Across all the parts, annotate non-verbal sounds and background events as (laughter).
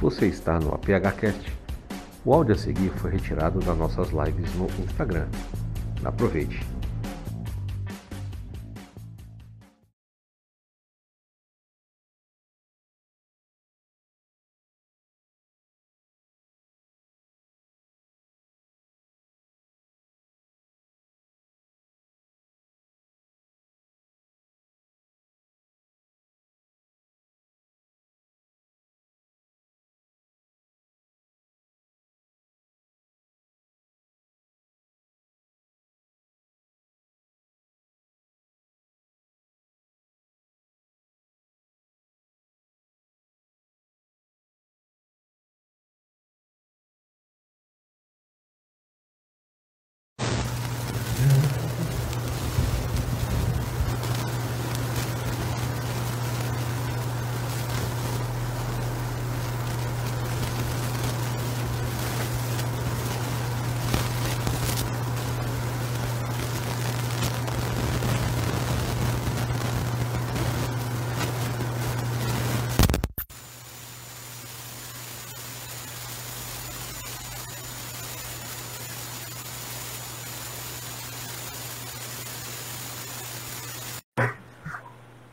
Você está no APHcast. O áudio a seguir foi retirado das nossas lives no Instagram. Aproveite.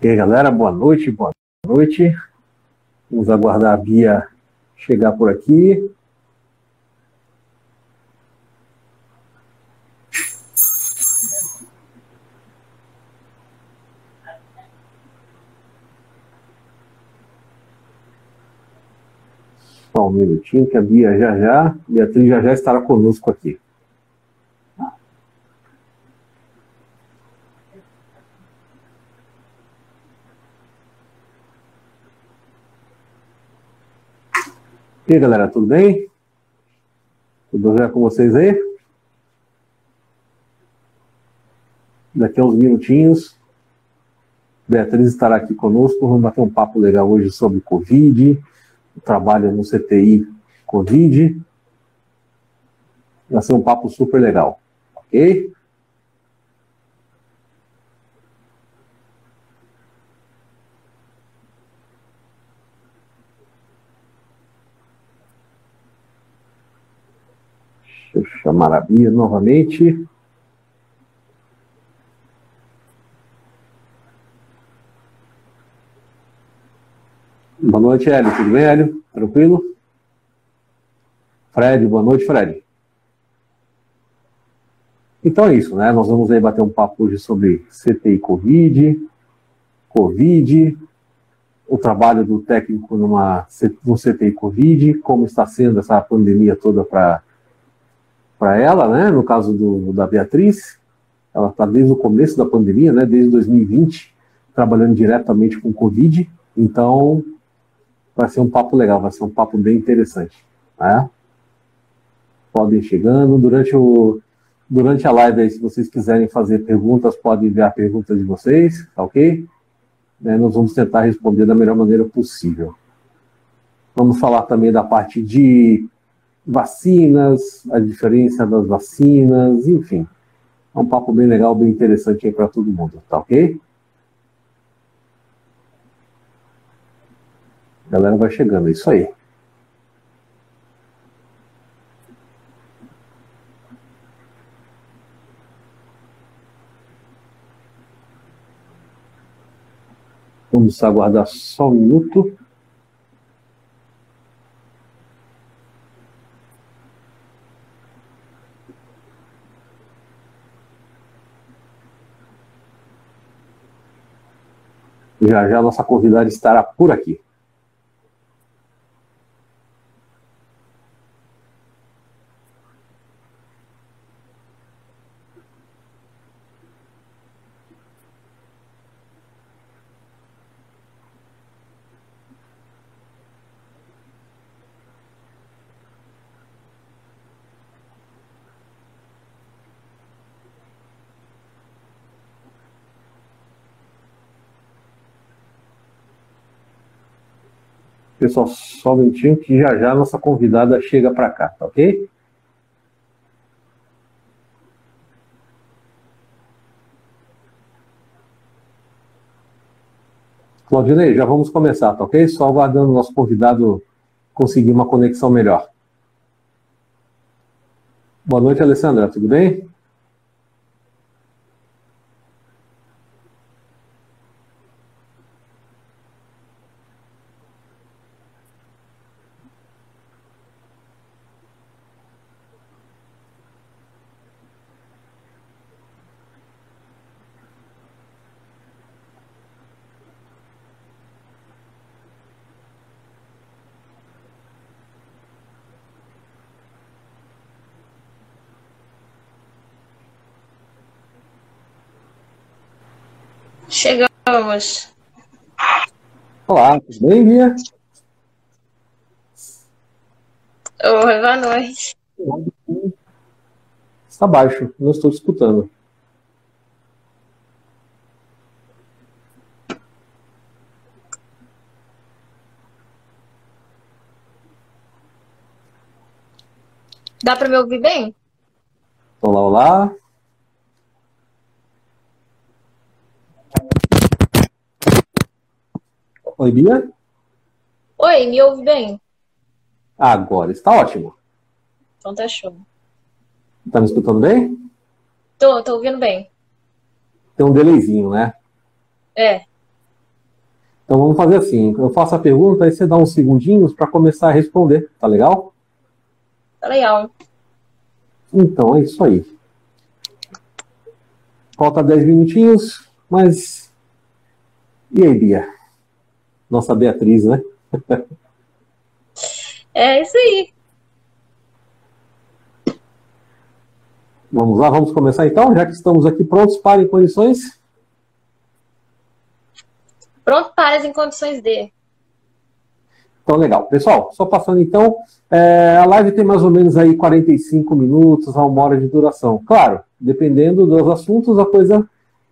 E aí, galera, boa noite, boa noite. Vamos aguardar a Bia chegar por aqui. Só um minutinho que a Bia já já, Beatriz já já estará conosco aqui. E aí, galera, tudo bem? Tudo bem com vocês aí? Daqui a uns minutinhos, Beatriz estará aqui conosco. Vamos bater um papo legal hoje sobre Covid, o trabalho no CTI Covid. Vai ser um papo super legal, ok? Deixa eu chamar a Bia novamente. Boa noite, Hélio. Tudo bem, Hélio? Tranquilo? Fred, boa noite, Fred. Então é isso, né? Nós vamos aí bater um papo hoje sobre CTI Covid, Covid, o trabalho do técnico numa, no CTI Covid, como está sendo essa pandemia toda para para ela, né? No caso do, da Beatriz, ela está desde o começo da pandemia, né? Desde 2020, trabalhando diretamente com Covid. Então, vai ser um papo legal, vai ser um papo bem interessante, né? Podem chegando durante o durante a live aí, se vocês quiserem fazer perguntas, podem enviar perguntas de vocês, tá ok? Né, nós vamos tentar responder da melhor maneira possível. Vamos falar também da parte de vacinas, a diferença das vacinas, enfim. É um papo bem legal, bem interessante aí para todo mundo, tá ok? A galera vai chegando, é isso aí. Vamos aguardar só um minuto. Já já nossa convidada estará por aqui. Pessoal, só um minutinho que já já nossa convidada chega para cá, tá ok? Claudinei, já vamos começar, tá ok? Só aguardando o nosso convidado conseguir uma conexão melhor. Boa noite, Alessandra, tudo bem? Chegamos. Olá, tudo bem, Bia? Oi, boa noite. Está baixo, não estou te escutando. Dá para me ouvir bem? Olá, olá. Oi, Bia? Oi, me ouve bem? Agora está ótimo. Então tá show. Tá me escutando bem? Tô, tô ouvindo bem. Tem um delayzinho, né? É. Então vamos fazer assim. Eu faço a pergunta, aí você dá uns segundinhos para começar a responder. Tá legal? Tá legal. Então é isso aí. Falta 10 minutinhos, mas. E aí, Bia? Nossa Beatriz, né? é isso aí. Vamos lá, vamos começar então, já que estamos aqui prontos para em condições? Pronto para em condições de. Então, legal. Pessoal, só passando então, é, a live tem mais ou menos aí 45 minutos a uma hora de duração. Claro, dependendo dos assuntos, a coisa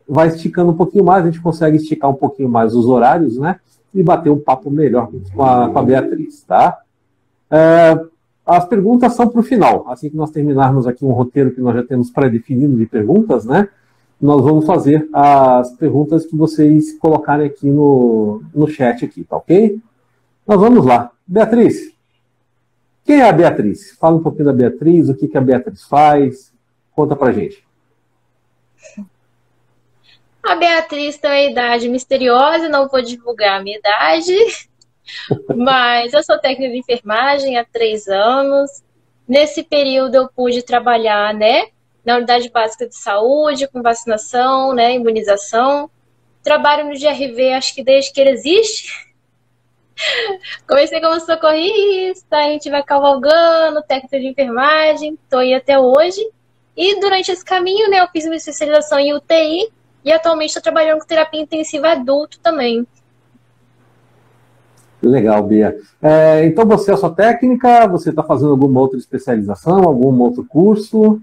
vai esticando um pouquinho mais, a gente consegue esticar um pouquinho mais os horários, né? E bater um papo melhor com a, com a Beatriz, tá? É, as perguntas são para o final. Assim que nós terminarmos aqui um roteiro que nós já temos pré-definido de perguntas, né? Nós vamos fazer as perguntas que vocês colocarem aqui no, no chat aqui, tá ok? Nós vamos lá. Beatriz, quem é a Beatriz? Fala um pouquinho da Beatriz, o que, que a Beatriz faz. Conta pra gente. A Beatriz tem uma idade misteriosa, não vou divulgar a minha idade, (laughs) mas eu sou técnica de enfermagem há três anos. Nesse período eu pude trabalhar, né, na unidade básica de saúde, com vacinação, né, imunização. Trabalho no GRV, acho que desde que ele existe. (laughs) Comecei como socorrista, a gente vai cavalgando, técnica de enfermagem, estou aí até hoje. E durante esse caminho, né, eu fiz uma especialização em UTI e atualmente estou trabalhando com terapia intensiva adulto também. Legal, Bia. É, então você é sua técnica, você está fazendo alguma outra especialização, algum outro curso?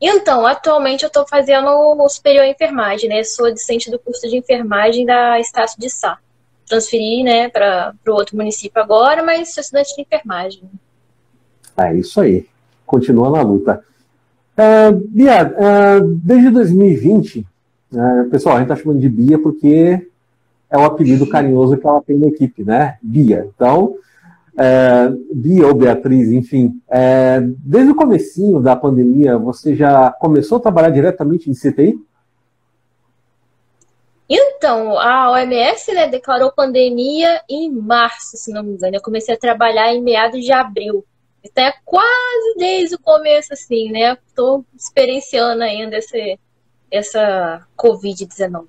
Então, atualmente eu estou fazendo o superior em enfermagem, né? Sou discente do curso de enfermagem da Estácio de Sá. Transferi, né, para o outro município agora, mas sou estudante de enfermagem. É isso aí. Continua na luta. Uh, Bia, uh, desde 2020, uh, né, pessoal, a gente está chamando de Bia porque é o apelido carinhoso que ela tem na equipe, né? Bia. Então, uh, Bia ou Beatriz, enfim, desde o comecinho da pandemia, você já começou a trabalhar diretamente em CTI? Então, a OMS né, declarou pandemia em março, se não me engano. Eu comecei a trabalhar em meados de abril. Então é quase desde o começo, assim, né? Estou experienciando ainda esse, essa Covid-19.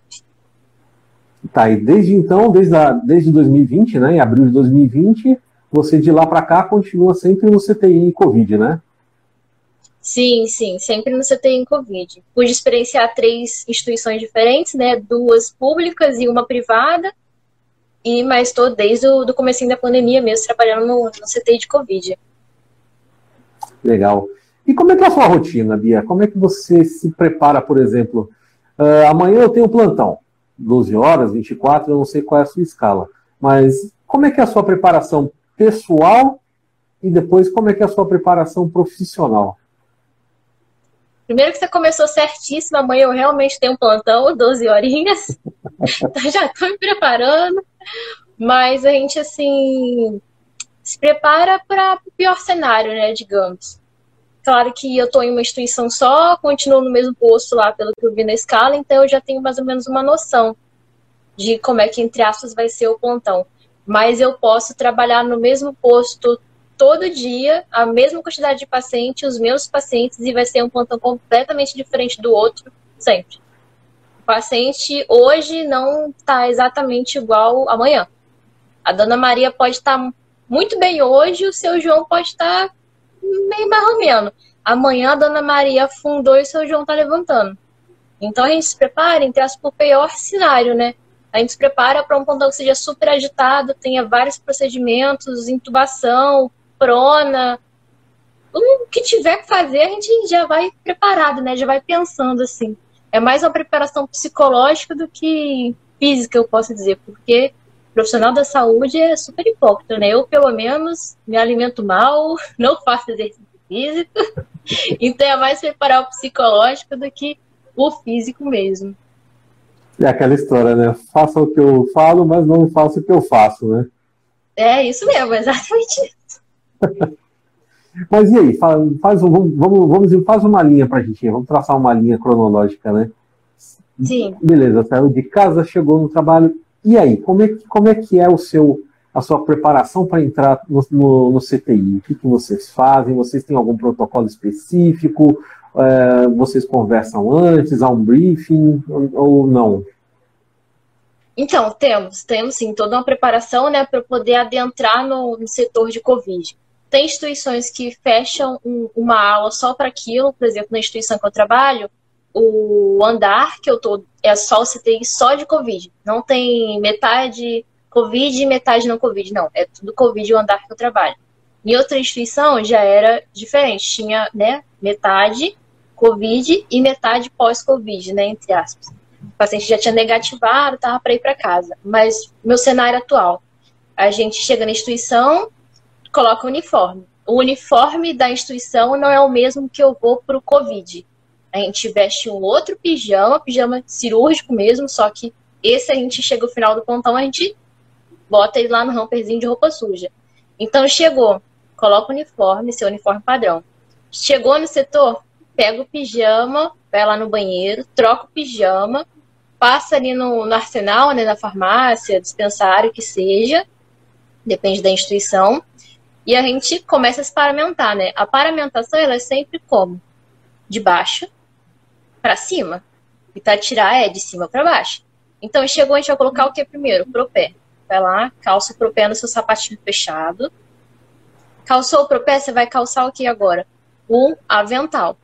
Tá, e desde então, desde, a, desde 2020, né? Em abril de 2020, você de lá para cá continua sempre no CTI Covid, né? Sim, sim, sempre no CTI Covid. Pude experienciar três instituições diferentes, né? Duas públicas e uma privada. E mas estou desde o do comecinho da pandemia mesmo trabalhando no, no CTI de Covid. Legal. E como é que é a sua rotina, Bia? Como é que você se prepara, por exemplo? Uh, amanhã eu tenho plantão, 12 horas, 24, eu não sei qual é a sua escala. Mas como é que é a sua preparação pessoal e depois como é que é a sua preparação profissional? Primeiro que você começou certíssimo, amanhã eu realmente tenho um plantão, 12 horinhas. (laughs) então já estou me preparando. Mas a gente, assim, se prepara para o pior cenário, né, digamos. Claro que eu estou em uma instituição só, continuo no mesmo posto lá, pelo que eu vi na escala, então eu já tenho mais ou menos uma noção de como é que, entre aspas, vai ser o plantão. Mas eu posso trabalhar no mesmo posto todo dia, a mesma quantidade de pacientes, os meus pacientes, e vai ser um plantão completamente diferente do outro, sempre. O paciente hoje não está exatamente igual amanhã. A dona Maria pode estar tá muito bem hoje, o seu João pode estar meio mais ou menos. Amanhã a Dona Maria afundou e o seu João tá levantando. Então a gente se prepara, entre as, o pior cenário, né? A gente se prepara para um pontão que seja super agitado, tenha vários procedimentos, intubação, prona. O que tiver que fazer, a gente já vai preparado, né? Já vai pensando assim. É mais uma preparação psicológica do que física, eu posso dizer, porque profissional da saúde é super hipócrita, né? Eu, pelo menos, me alimento mal, (laughs) não faço exercício físico, (laughs) então é mais preparar o psicológico do que o físico mesmo. É aquela história, né? Faça o que eu falo, mas não faça o que eu faço, né? É isso mesmo, (laughs) exatamente isso. mas e aí, faz, faz, vamos, vamos, faz uma linha pra gente, vamos traçar uma linha cronológica, né? Sim. Beleza, saiu de casa, chegou no trabalho, e aí, como é, como é que é o seu, a sua preparação para entrar no, no, no, CTI? O que, que vocês fazem? Vocês têm algum protocolo específico? É, vocês conversam antes? Há um briefing ou, ou não? Então, temos, temos sim toda uma preparação né, para poder adentrar no, no, setor de Covid. Tem instituições que fecham um, uma aula só para aquilo, por exemplo, na instituição que eu trabalho, o andar que eu tô é só o CTI só de Covid. Não tem metade Covid e metade não Covid. Não, é tudo Covid o andar que eu trabalho. Em outra instituição já era diferente. Tinha, né, metade Covid e metade pós-Covid, né, entre aspas. O paciente já tinha negativado, tava para ir para casa. Mas meu cenário atual, a gente chega na instituição, coloca o uniforme. O uniforme da instituição não é o mesmo que eu vou para o Covid a gente veste um outro pijama, pijama cirúrgico mesmo, só que esse a gente chega no final do pontão, a gente bota ele lá no ramperzinho de roupa suja. Então chegou, coloca o uniforme, seu uniforme padrão. Chegou no setor, pega o pijama, vai lá no banheiro, troca o pijama, passa ali no, no arsenal, né, na farmácia, dispensário, que seja, depende da instituição, e a gente começa a se paramentar, né? A paramentação, ela é sempre como? De baixo para cima. E para tirar é de cima para baixo. Então chegou, a gente vai colocar o que primeiro? Pro pé. Vai lá, calça pro pé no seu sapatinho fechado. Calçou pro pé, você vai calçar o que agora? Um avental.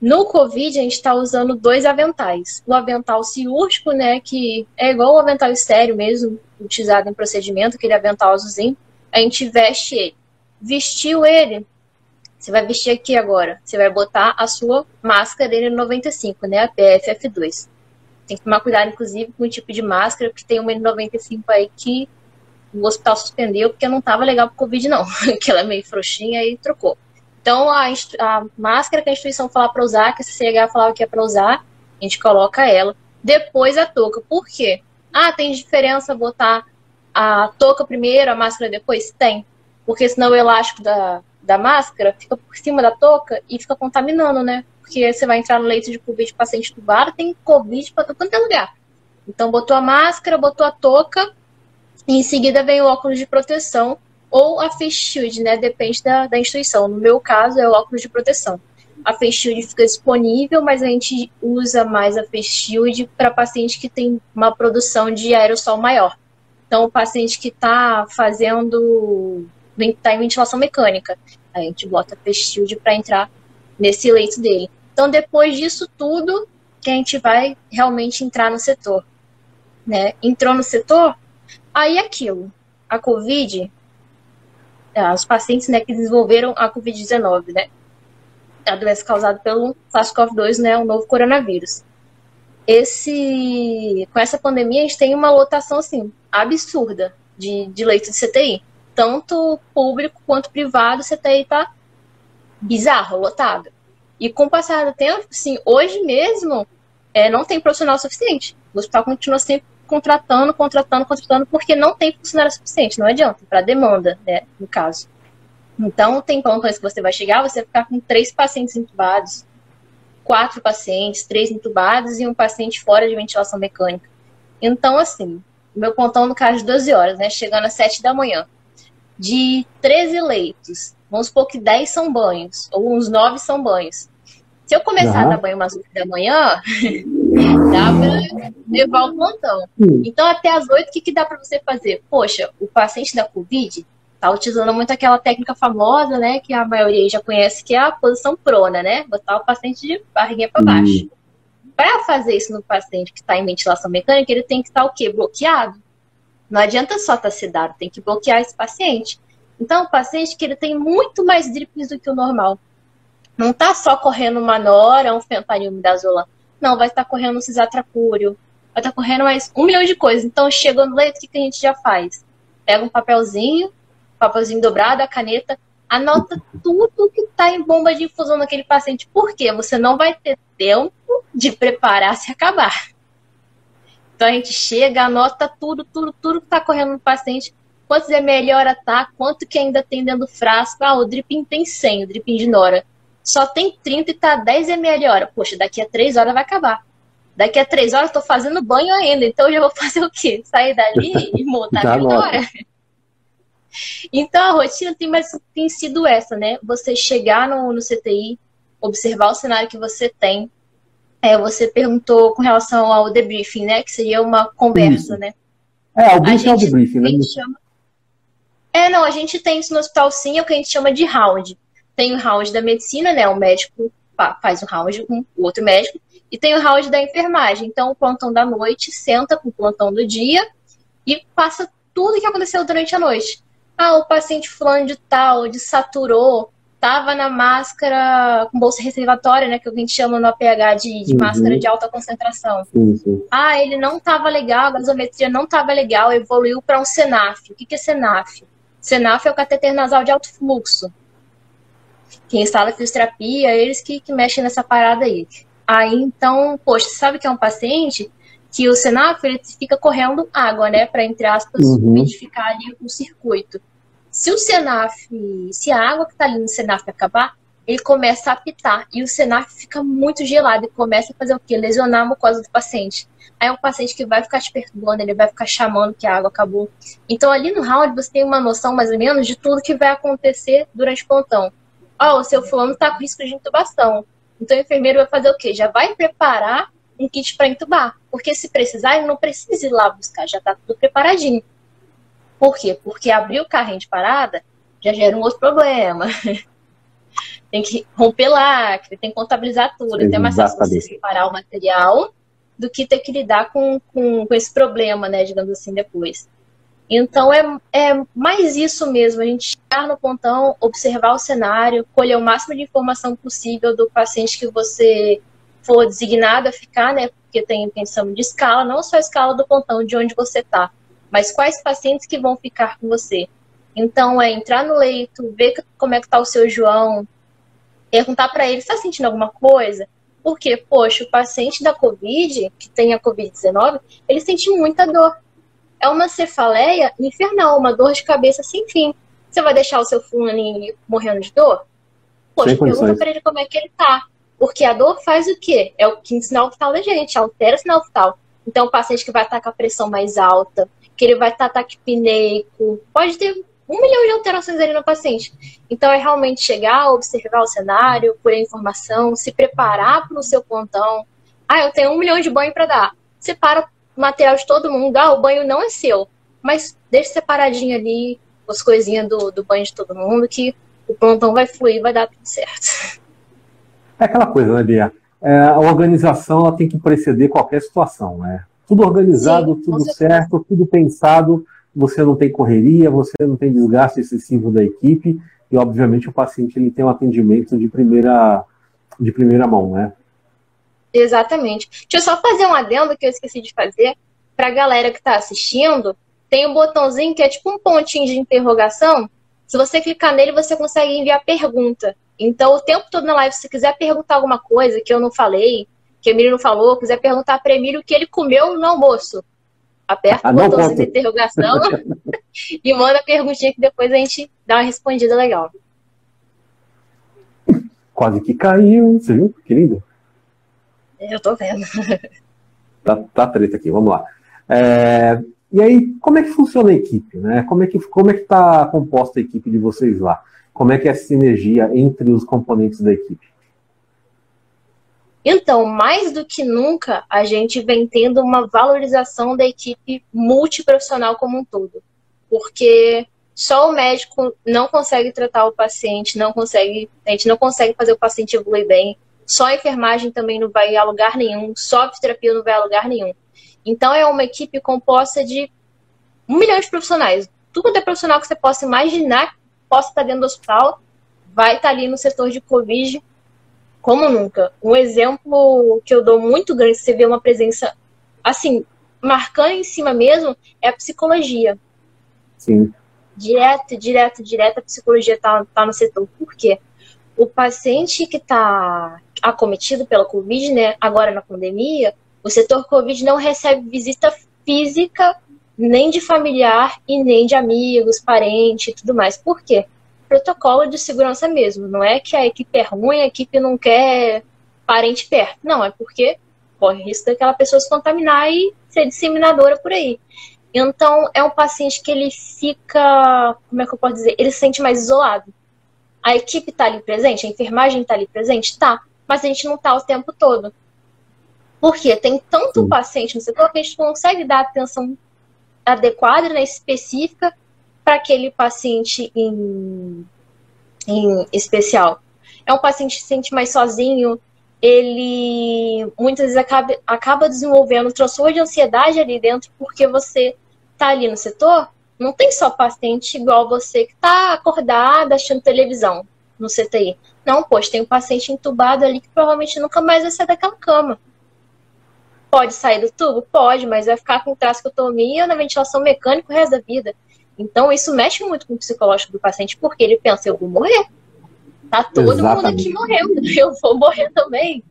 No Covid, a gente está usando dois aventais. O avental cirúrgico, né, que é igual o avental estéreo mesmo, utilizado em procedimento, aquele avental azulzinho. A gente veste ele. Vestiu ele, você vai vestir aqui agora. Você vai botar a sua máscara N95, né? A PFF2. Tem que tomar cuidado, inclusive, com o tipo de máscara, porque tem uma N95 aí que o hospital suspendeu porque não estava legal para Covid, não. (laughs) que ela é meio frouxinha e trocou. Então, a, a máscara que a instituição falar para usar, que a CCH falava que é para usar, a gente coloca ela. Depois a touca. Por quê? Ah, tem diferença botar a touca primeiro, a máscara depois? Tem. Porque senão o elástico da, da máscara fica por cima da touca e fica contaminando, né? Porque você vai entrar no leito de Covid paciente tubado, tem Covid para todo é lugar. Então, botou a máscara, botou a touca, e em seguida vem o óculos de proteção ou a face shield, né? Depende da, da instituição. No meu caso, é o óculos de proteção. A face shield fica disponível, mas a gente usa mais a face shield para paciente que tem uma produção de aerossol maior. Então, o paciente que está fazendo está em ventilação mecânica. A gente bota face shield para entrar nesse leito dele. Então, depois disso tudo, que a gente vai realmente entrar no setor. Né? Entrou no setor, aí aquilo. A Covid, é, os pacientes né, que desenvolveram a Covid-19, né? A doença causada pelo SARS-CoV-2, né? O novo coronavírus. Esse, com essa pandemia, a gente tem uma lotação assim, absurda de, de leitos de CTI tanto público quanto privado, você tem tá bizarro, lotado. E com o passar do tempo, sim, hoje mesmo, é, não tem profissional suficiente. O hospital continua sempre contratando, contratando, contratando, porque não tem funcionário suficiente, não adianta, para demanda, né, no caso. Então, tem plantões que você vai chegar, você vai ficar com três pacientes entubados, quatro pacientes, três entubados e um paciente fora de ventilação mecânica. Então, assim, meu plantão no caso de 12 horas, né, chegando às 7 da manhã. De 13 leitos, vamos supor que 10 são banhos, ou uns 9 são banhos. Se eu começar uhum. a dar banho umas 8 da manhã, (laughs) dá pra levar o plantão. Uhum. Então, até as 8, o que, que dá para você fazer? Poxa, o paciente da Covid tá utilizando muito aquela técnica famosa, né, que a maioria já conhece, que é a posição prona, né? Botar o paciente de barriguinha para baixo. Uhum. Para fazer isso no paciente que está em ventilação mecânica, ele tem que estar tá, o quê? Bloqueado. Não adianta só estar tá sedado, tem que bloquear esse paciente. Então, o paciente que ele tem muito mais drips do que o normal. Não está só correndo uma nora, um fentanil midazolam. Não, vai estar tá correndo um cisatracúrio, vai estar tá correndo mais um milhão de coisas. Então, chega no leito, o que, que a gente já faz? Pega um papelzinho, papelzinho dobrado, a caneta, anota tudo que está em bomba de infusão naquele paciente. Por quê? Você não vai ter tempo de preparar se acabar. Então a gente chega, anota tudo, tudo, tudo que está correndo no paciente, quantos é melhor tá, quanto que ainda tem dentro do frasco. Ah, o dripping tem 100, o dripping de Nora. Só tem 30 e tá 10 ml hora. Poxa, daqui a 3 horas vai acabar. Daqui a 3 horas eu tô fazendo banho ainda, então eu já vou (laughs) fazer o quê? Sair dali e montar minha hora. (laughs) Então a rotina tem, mais, tem sido essa, né? Você chegar no, no CTI, observar o cenário que você tem. É, você perguntou com relação ao debriefing, né? Que seria uma conversa, isso. né? É, o briefing é o debriefing, né? Chama... É, não, a gente tem isso no hospital sim, é o que a gente chama de round. Tem o round da medicina, né? O médico faz o round com o outro médico. E tem o round da enfermagem. Então, o plantão da noite senta com o plantão do dia e passa tudo o que aconteceu durante a noite. Ah, o paciente fulano de tal, de saturou, tava na máscara com bolsa reservatória, né, que a gente chama no APH de, de uhum. máscara de alta concentração. Uhum. Ah, ele não tava legal, a gasometria não tava legal, evoluiu para um SENAF. O que, que é SENAF? SENAF é o cateter nasal de alto fluxo. Quem instala fisioterapia, eles que, que mexem nessa parada aí. Aí, então, poxa, você sabe que é um paciente que o SENAF ele fica correndo água, né, para entre aspas, uhum. identificar ali o circuito. Se o Senaf, se a água que está ali no Senaf acabar, ele começa a apitar e o Senaf fica muito gelado e começa a fazer o quê? Lesionar a mucosa do paciente. Aí é um paciente que vai ficar te perturbando, ele vai ficar chamando que a água acabou. Então ali no round você tem uma noção mais ou menos de tudo que vai acontecer durante o plantão. Ó, oh, o seu fulano está com risco de intubação. Então o enfermeiro vai fazer o quê? Já vai preparar um kit para intubar. Porque se precisar, ele não precisa ir lá buscar, já está tudo preparadinho. Por quê? Porque abrir o carrinho de parada já gera um outro problema. (laughs) tem que romper lacre, tem que contabilizar tudo. Exatamente. Então é mais fácil você separar o material do que ter que lidar com, com, com esse problema, né, digamos assim, depois. Então é, é mais isso mesmo, a gente chegar no pontão, observar o cenário, colher o máximo de informação possível do paciente que você for designado a ficar, né? Porque tem intenção de escala, não só a escala do pontão de onde você está, mas quais pacientes que vão ficar com você. Então, é entrar no leito, ver como é que tá o seu João, perguntar para ele, está sentindo alguma coisa? Porque, poxa, o paciente da Covid, que tem a Covid-19, ele sente muita dor. É uma cefaleia infernal, uma dor de cabeça sem fim. Você vai deixar o seu fulaninho morrendo de dor? Poxa, pergunta para ele como é que ele tá. Porque a dor faz o quê? É o quinto sinal vital da gente, altera o sinal vital. Então, o paciente que vai estar com a pressão mais alta, que ele vai estar taquipneico, pode ter um milhão de alterações ali no paciente. Então, é realmente chegar, observar o cenário, colher informação, se preparar para o seu plantão. Ah, eu tenho um milhão de banho para dar. Separa o material de todo mundo. Ah, o banho não é seu, mas deixa separadinho ali as coisinhas do, do banho de todo mundo que o plantão vai fluir, vai dar tudo certo. É aquela coisa, né, Bia? É, a organização ela tem que preceder qualquer situação, né? Tudo organizado, Sim, tudo certo, tudo pensado, você não tem correria, você não tem desgaste excessivo da equipe e, obviamente, o paciente ele tem um atendimento de primeira, de primeira mão, né? Exatamente. Deixa eu só fazer um adendo que eu esqueci de fazer para a galera que está assistindo. Tem um botãozinho que é tipo um pontinho de interrogação. Se você clicar nele, você consegue enviar pergunta. Então, o tempo todo na live, se quiser perguntar alguma coisa que eu não falei, que o Emílio não falou, quiser perguntar para Emílio o que ele comeu no almoço, Aperta ah, o botãozinho de interrogação (laughs) (laughs) e manda a perguntinha que depois a gente dá uma respondida legal. Quase que caiu, você viu? Que lindo. Eu tô vendo. (laughs) Tá, tá treta aqui, vamos lá. É, e aí, como é que funciona a equipe? Né? Como é que como é que está composta a equipe de vocês lá? Como é que é a sinergia entre os componentes da equipe? Então, mais do que nunca, a gente vem tendo uma valorização da equipe multiprofissional como um todo. Porque só o médico não consegue tratar o paciente, não consegue, a gente não consegue fazer o paciente evoluir bem. Só a enfermagem também não vai a lugar nenhum, só a fisioterapia não vai a lugar nenhum. Então é uma equipe composta de um milhão de profissionais. Tudo é profissional que você possa imaginar possa estar dentro do hospital vai estar ali no setor de Covid como nunca. Um exemplo que eu dou muito grande, você vê uma presença assim, marcando em cima mesmo, é a psicologia. Sim. Direto, direto, direto, a psicologia está tá no setor. Por quê? O paciente que está acometido pela Covid, né, agora na pandemia, o setor Covid não recebe visita física nem de familiar e nem de amigos, parente e tudo mais. Por quê? Protocolo de segurança mesmo. Não é que a equipe é ruim, a equipe não quer parente perto. Não, é porque corre risco daquela pessoa se contaminar e ser disseminadora por aí. Então, é um paciente que ele fica, como é que eu posso dizer? Ele se sente mais isolado. A equipe está ali presente, a enfermagem está ali presente? Tá, mas a gente não está o tempo todo. Porque tem tanto Sim. paciente no setor que a gente consegue dar atenção adequada, né, específica para aquele paciente em, em especial. É um paciente que se sente mais sozinho, ele muitas vezes acaba, acaba desenvolvendo um transtorno de ansiedade ali dentro, porque você está ali no setor, não tem só paciente igual você que está acordado assistindo televisão no CTI. Não, poxa, tem um paciente entubado ali que provavelmente nunca mais vai sair daquela cama. Pode sair do tubo? Pode, mas vai ficar com trascotomia na ventilação mecânica o resto da vida. Então, isso mexe muito com o psicológico do paciente, porque ele pensa, eu vou morrer. Tá todo Exatamente. mundo aqui morrendo, (laughs) eu vou morrer também.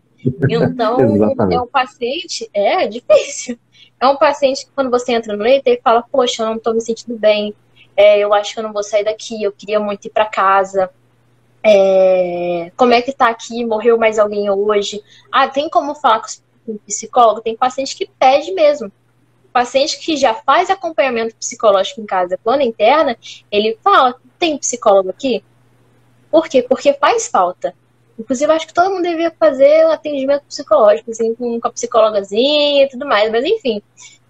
Então, (laughs) é um paciente, é, é difícil. É um paciente que quando você entra no leito, ele fala, poxa, eu não tô me sentindo bem, é, eu acho que eu não vou sair daqui, eu queria muito ir para casa. É, como é que tá aqui? Morreu mais alguém hoje? Ah, tem como falar com, com psicólogo? Tem paciente que pede mesmo. paciente que já faz acompanhamento psicológico em casa, plano interna, ele fala: tem psicólogo aqui? Por quê? Porque faz falta. Inclusive, acho que todo mundo deveria fazer um atendimento psicológico, assim, com, a psicólogazinha e tudo mais, mas enfim.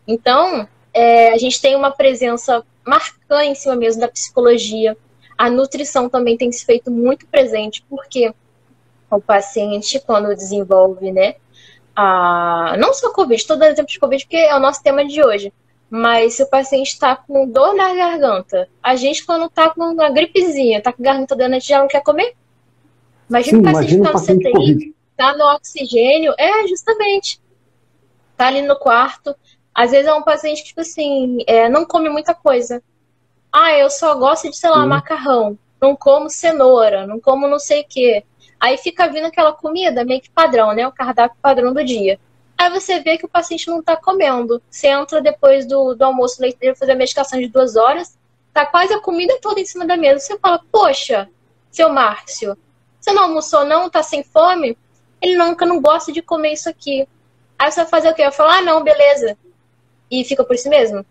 Então, é, a gente tem uma presença marcante em cima mesmo da psicologia. A nutrição também tem se feito muito presente, porque o paciente, quando desenvolve, né, a, não só Covid, estou dando exemplo de Covid porque é o nosso tema de hoje, mas se o paciente está com dor na garganta, a gente, quando está com uma gripezinha, está com a garganta dando, a gente já não quer comer? Imagina Sim, o paciente está no CTI, está no oxigênio, é, justamente. Está ali no quarto. Às vezes é um paciente que, tipo assim, é, não come muita coisa. Ah, eu só gosto de, sei lá, Sim. macarrão. Não como cenoura, não como não sei o quê. Aí fica vindo aquela comida meio que padrão, né? O cardápio padrão do dia. Aí você vê que o paciente não está comendo. Você entra depois do, do almoço leiteiro fazer a medicação de duas horas, tá quase a comida toda em cima da mesa. Você fala, poxa, seu Márcio, você não almoçou, não? Tá sem fome? Ele nunca não gosta de comer isso aqui. Aí você vai fazer o quê? Eu falo, ah, não, beleza. E fica por si mesmo?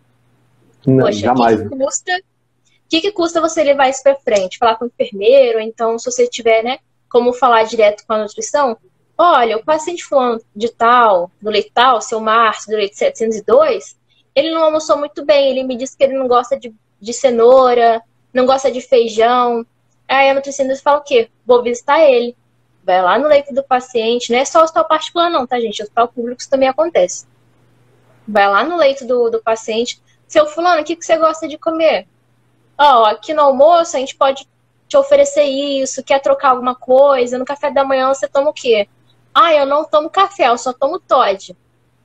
Não, Poxa, jamais. O que, que, custa? O que, que custa você levar isso pra frente? Falar com o enfermeiro, então, se você tiver, né, como falar direto com a nutrição, olha, o paciente fulano de tal, do leite tal, seu Márcio, do leite 702, ele não almoçou muito bem, ele me disse que ele não gosta de, de cenoura, não gosta de feijão, Aí a nutricionista fala o quê? Vou visitar ele. Vai lá no leito do paciente, não é só o hospital particular não, tá, gente? O hospital público isso também acontece. Vai lá no leito do, do paciente. Seu fulano, o que, que você gosta de comer? Ó, oh, aqui no almoço a gente pode te oferecer isso, quer trocar alguma coisa, no café da manhã você toma o quê? Ah, eu não tomo café, eu só tomo Todd.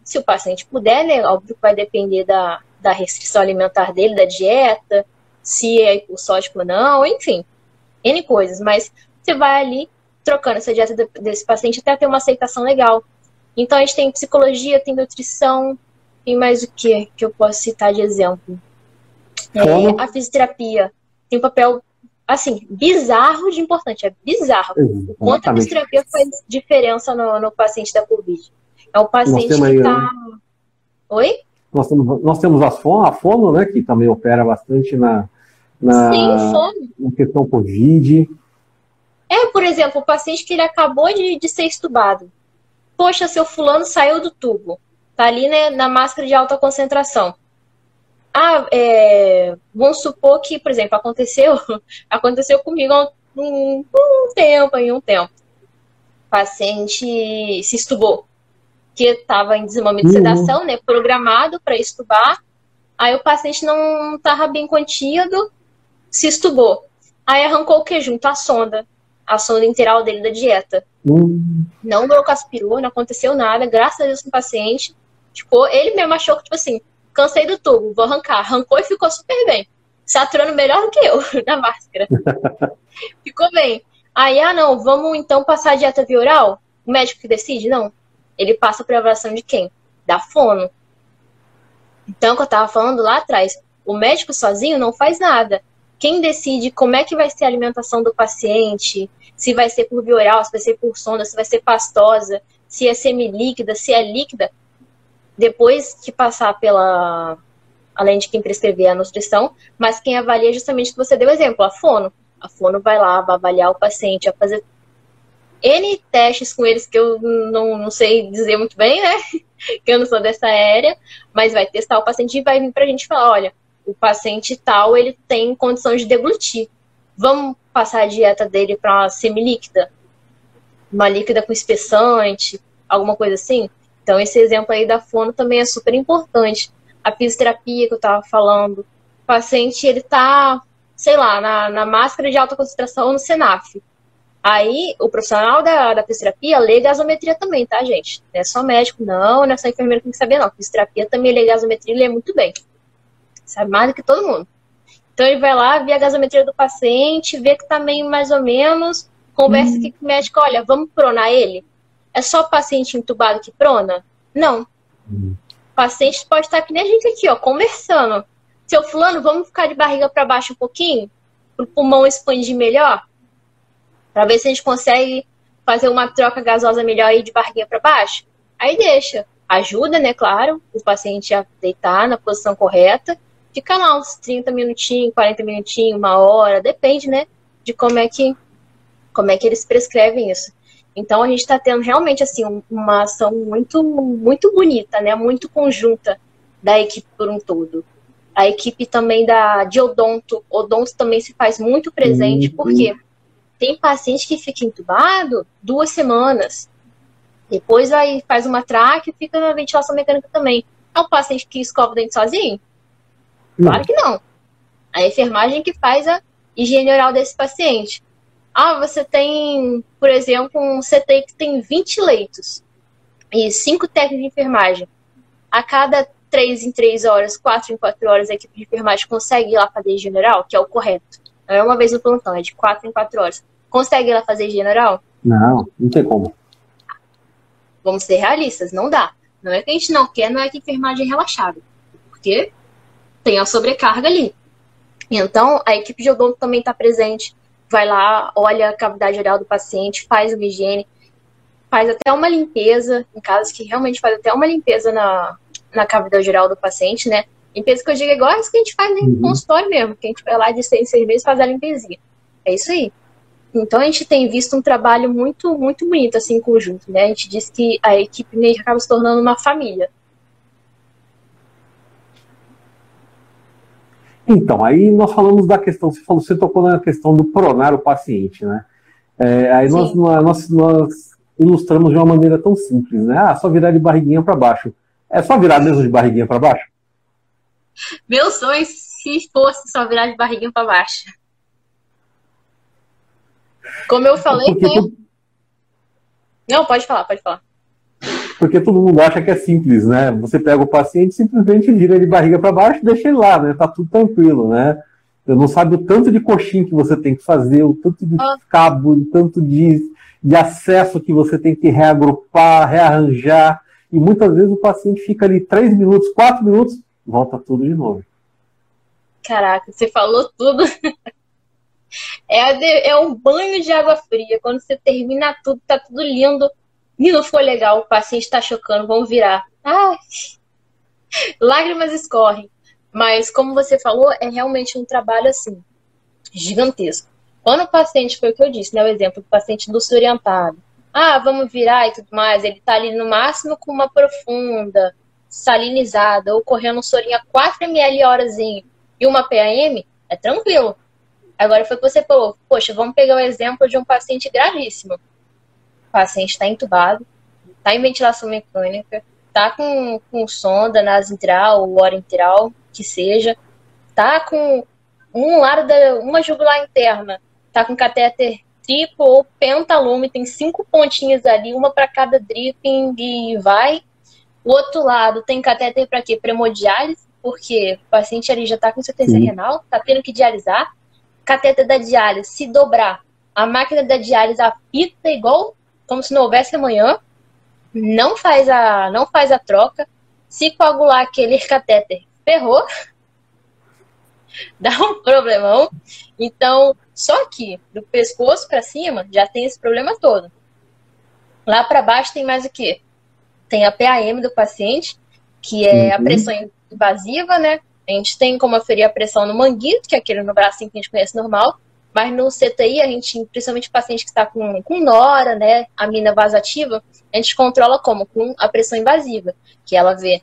Se o paciente puder, né? Óbvio que vai depender da, da restrição alimentar dele, da dieta, se é hipossódico ou não, enfim. N coisas, mas você vai ali trocando essa dieta desse paciente até ter uma aceitação legal. Então a gente tem psicologia, tem nutrição, Tem mais o que que eu posso citar de exemplo? É, a fisioterapia tem um papel, assim, bizarro de importante. É bizarro. Exatamente. O quanto a fisioterapia faz diferença no, no paciente da Covid. É um paciente que está. Né? Oi? Nós temos, nós temos a Fono, a Fono, né, que também opera bastante na, na, Sim, na questão Covid. É, por exemplo, o paciente que ele acabou de, de ser estubado. Poxa, seu fulano saiu do tubo. Tá ali né, na máscara de alta concentração. Ah, é, vamos supor que, por exemplo, aconteceu, (laughs) aconteceu comigo há um, um tempo, em um tempo. O paciente se estubou, que estava em desmame de sedação, uhum. né, programado para estubar. Aí o paciente não estava bem contido, se estubou. Aí arrancou o que junto? A sonda a sonda integral dele da dieta. Hum. Não brocaspirou, não aconteceu nada, graças a Deus com o paciente. Tipo, ele mesmo achou que, tipo assim, cansei do tubo, vou arrancar. Arrancou e ficou super bem. Saturando melhor do que eu, (laughs) na máscara. (laughs) ficou bem. Aí, ah, não, vamos então passar a dieta via oral? O médico que decide? Não. Ele passa para avaliação de quem? Da fono. Então, que eu tava falando lá atrás, o médico sozinho não faz nada quem decide como é que vai ser a alimentação do paciente, se vai ser por via oral, se vai ser por sonda, se vai ser pastosa, se é semilíquida, se é líquida, depois que passar pela. Além de quem prescrever a nutrição, mas quem avalia justamente que você deu exemplo, a fono. A fono vai lá, vai avaliar o paciente, vai fazer N testes com eles que eu não, não sei dizer muito bem, né? (laughs) que eu não sou dessa área, mas vai testar o paciente e vai vir pra gente falar, olha, o paciente tal ele tem condição de deglutir. Vamos passar a dieta dele para semilíquida? Uma líquida com espessante, alguma coisa assim? Então, esse exemplo aí da fono também é super importante. A fisioterapia que eu estava falando, o paciente ele tá, sei lá, na, na máscara de alta concentração no SENAF. Aí, o profissional da, da fisioterapia lê gasometria também, tá, gente? Não é só médico, não, não é só enfermeiro que tem que saber, não. Fisioterapia também lê gasometria e lê muito bem sabe mais do que todo mundo. Então ele vai lá, vê a gasometria do paciente, vê que tá meio mais ou menos, conversa uhum. com o médico, olha, vamos pronar ele? É só paciente entubado que prona? Não. Uhum. O paciente pode estar que nem a gente aqui, ó, conversando. Seu fulano, vamos ficar de barriga para baixo um pouquinho? Para o pulmão expandir melhor? Para ver se a gente consegue fazer uma troca gasosa melhor aí de barriga para baixo? Aí deixa. Ajuda, né, claro, o paciente a deitar na posição correta fica lá uns 30 minutinhos, 40 minutinhos, uma hora, depende, né, de como é que como é que eles prescrevem isso. Então a gente está tendo realmente assim uma ação muito muito bonita, né, muito conjunta da equipe por um todo. A equipe também da de odonto, odonto também se faz muito presente, uhum. porque tem paciente que fica entubado duas semanas. Depois aí faz uma traque e fica na ventilação mecânica também. É um paciente que escova o dente sozinho? Claro que não. A enfermagem que faz a higiene oral desse paciente. Ah, você tem, por exemplo, um CTI que tem 20 leitos e 5 técnicos de enfermagem. A cada 3 em 3 horas, 4 em 4 horas, a equipe de enfermagem consegue ir lá fazer higiene oral, que é o correto. Não é uma vez no plantão, é de 4 em 4 horas. Consegue ir lá fazer higiene oral? Não, não tem como. Vamos ser realistas, não dá. Não é que a gente não quer, não é que a enfermagem é relaxada. Porque tem a sobrecarga ali. Então, a equipe de odonto também está presente, vai lá, olha a cavidade oral do paciente, faz uma higiene, faz até uma limpeza, em casos que realmente faz até uma limpeza na, na cavidade oral do paciente, né? Limpeza que eu digo é igual essa que a gente faz no uhum. consultório mesmo, que a gente vai lá de seis, seis meses faz a limpezinha. É isso aí. Então a gente tem visto um trabalho muito, muito bonito assim em conjunto, né? A gente diz que a equipe meio que acaba se tornando uma família. Então, aí nós falamos da questão, você, falou, você tocou na questão do pronar o paciente, né? É, aí nós, nós, nós, ilustramos de uma maneira tão simples, né? Ah, só virar de barriguinha para baixo. É só virar mesmo de barriguinha para baixo? Meu sonho se fosse só virar de barriguinha para baixo. Como eu falei, Porque? Tu... Não, pode falar, pode falar porque todo mundo acha que é simples, né? Você pega o paciente simplesmente vira de barriga para baixo e deixa ele lá, né? Tá tudo tranquilo, né? Você não sabe o tanto de coxinha que você tem que fazer, o tanto de ah. cabo, o tanto de, de acesso que você tem que reagrupar, rearranjar. e muitas vezes o paciente fica ali três minutos, quatro minutos, volta tudo de novo. Caraca, você falou tudo. (laughs) É, é um banho de água fria. Quando você termina tudo, tá tudo lindo. E não foi legal, o paciente tá chocando, vamos virar. Ai, (laughs) lágrimas escorrem. Mas, como você falou, é realmente um trabalho assim, gigantesco. Quando o paciente, foi o que eu disse, né? O exemplo do paciente orientado. Ah, vamos virar e tudo mais. Ele tá ali no máximo com uma profunda, salinizada, ou correndo um sorinho a 4 ml horazinho e uma PAM, é tranquilo. Agora foi que você falou, poxa, vamos pegar o exemplo de um paciente gravíssimo. Paciente está entubado, está em ventilação mecânica, está com, com sonda nasintral ou orointral, que seja, está com um lado da uma jugular interna, está com catéter triplo ou pentalume, tem cinco pontinhas ali, uma para cada dripping e vai. O outro lado tem catéter para quê? Premodiálise, porque o paciente ali já está com insuficiência renal, está tendo que dialisar cateter da diálise se dobrar, a máquina da diálise apita igual como se não houvesse amanhã, não faz a, não faz a troca. Se coagular aquele catéter, ferrou, (laughs) dá um problemão. Então, só que do pescoço para cima já tem esse problema todo. Lá para baixo tem mais o que? Tem a PAM do paciente, que é uhum. a pressão invasiva, né? A gente tem como aferir a pressão no manguito, que é aquele no bracinho que a gente conhece normal, mas no CTI, a gente, principalmente paciente que está com, com nora, né, amina vasativa, a gente controla como? Com a pressão invasiva, que ela vê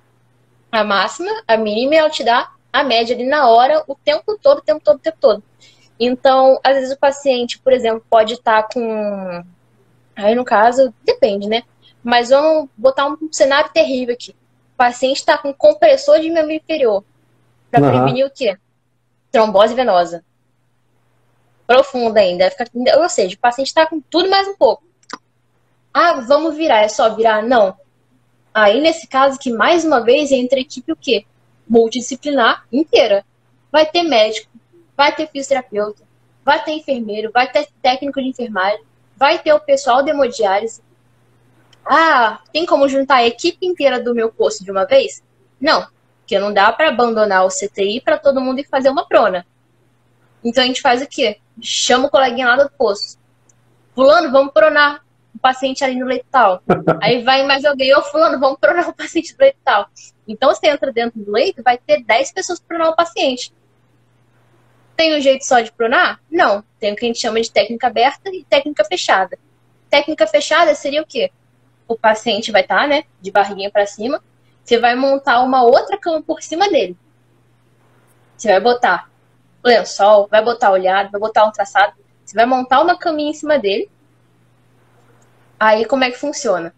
a máxima, a mínima e ela te dá a média ali na hora, o tempo todo, o tempo todo, o tempo todo. Então, às vezes o paciente, por exemplo, pode estar tá com. Aí no caso, depende, né? Mas vamos botar um cenário terrível aqui. O paciente está com compressor de membro inferior para uhum. prevenir o quê? Trombose venosa. Profunda ainda. Fica, ou seja, o paciente está com tudo mais um pouco. Ah, vamos virar, é só virar? Não. Aí, nesse caso, que mais uma vez entra a equipe o quê? Multidisciplinar inteira. Vai ter médico, vai ter fisioterapeuta, vai ter enfermeiro, vai ter técnico de enfermagem, vai ter o pessoal de hemodiálise. Ah, tem como juntar a equipe inteira do meu posto de uma vez? Não. Porque não dá para abandonar o CTI para todo mundo ir fazer uma prona. Então a gente faz o quê? Chama o coleguinha lá do posto. Fulano, vamos pronar o paciente ali no leito tal. (laughs) Aí vai mais alguém, ô fulano, vamos pronar o paciente no leito tal. Então você entra dentro do leito, vai ter 10 pessoas para pronar o paciente. Tem um jeito só de pronar? Não. Tem o que a gente chama de técnica aberta e técnica fechada. Técnica fechada seria o quê? O paciente vai estar, tá, né, de barriguinha para cima, você vai montar uma outra cama por cima dele. Você vai botar lençol, vai botar olhado, vai botar um traçado. Você vai montar uma caminha em cima dele. Aí como é que funciona?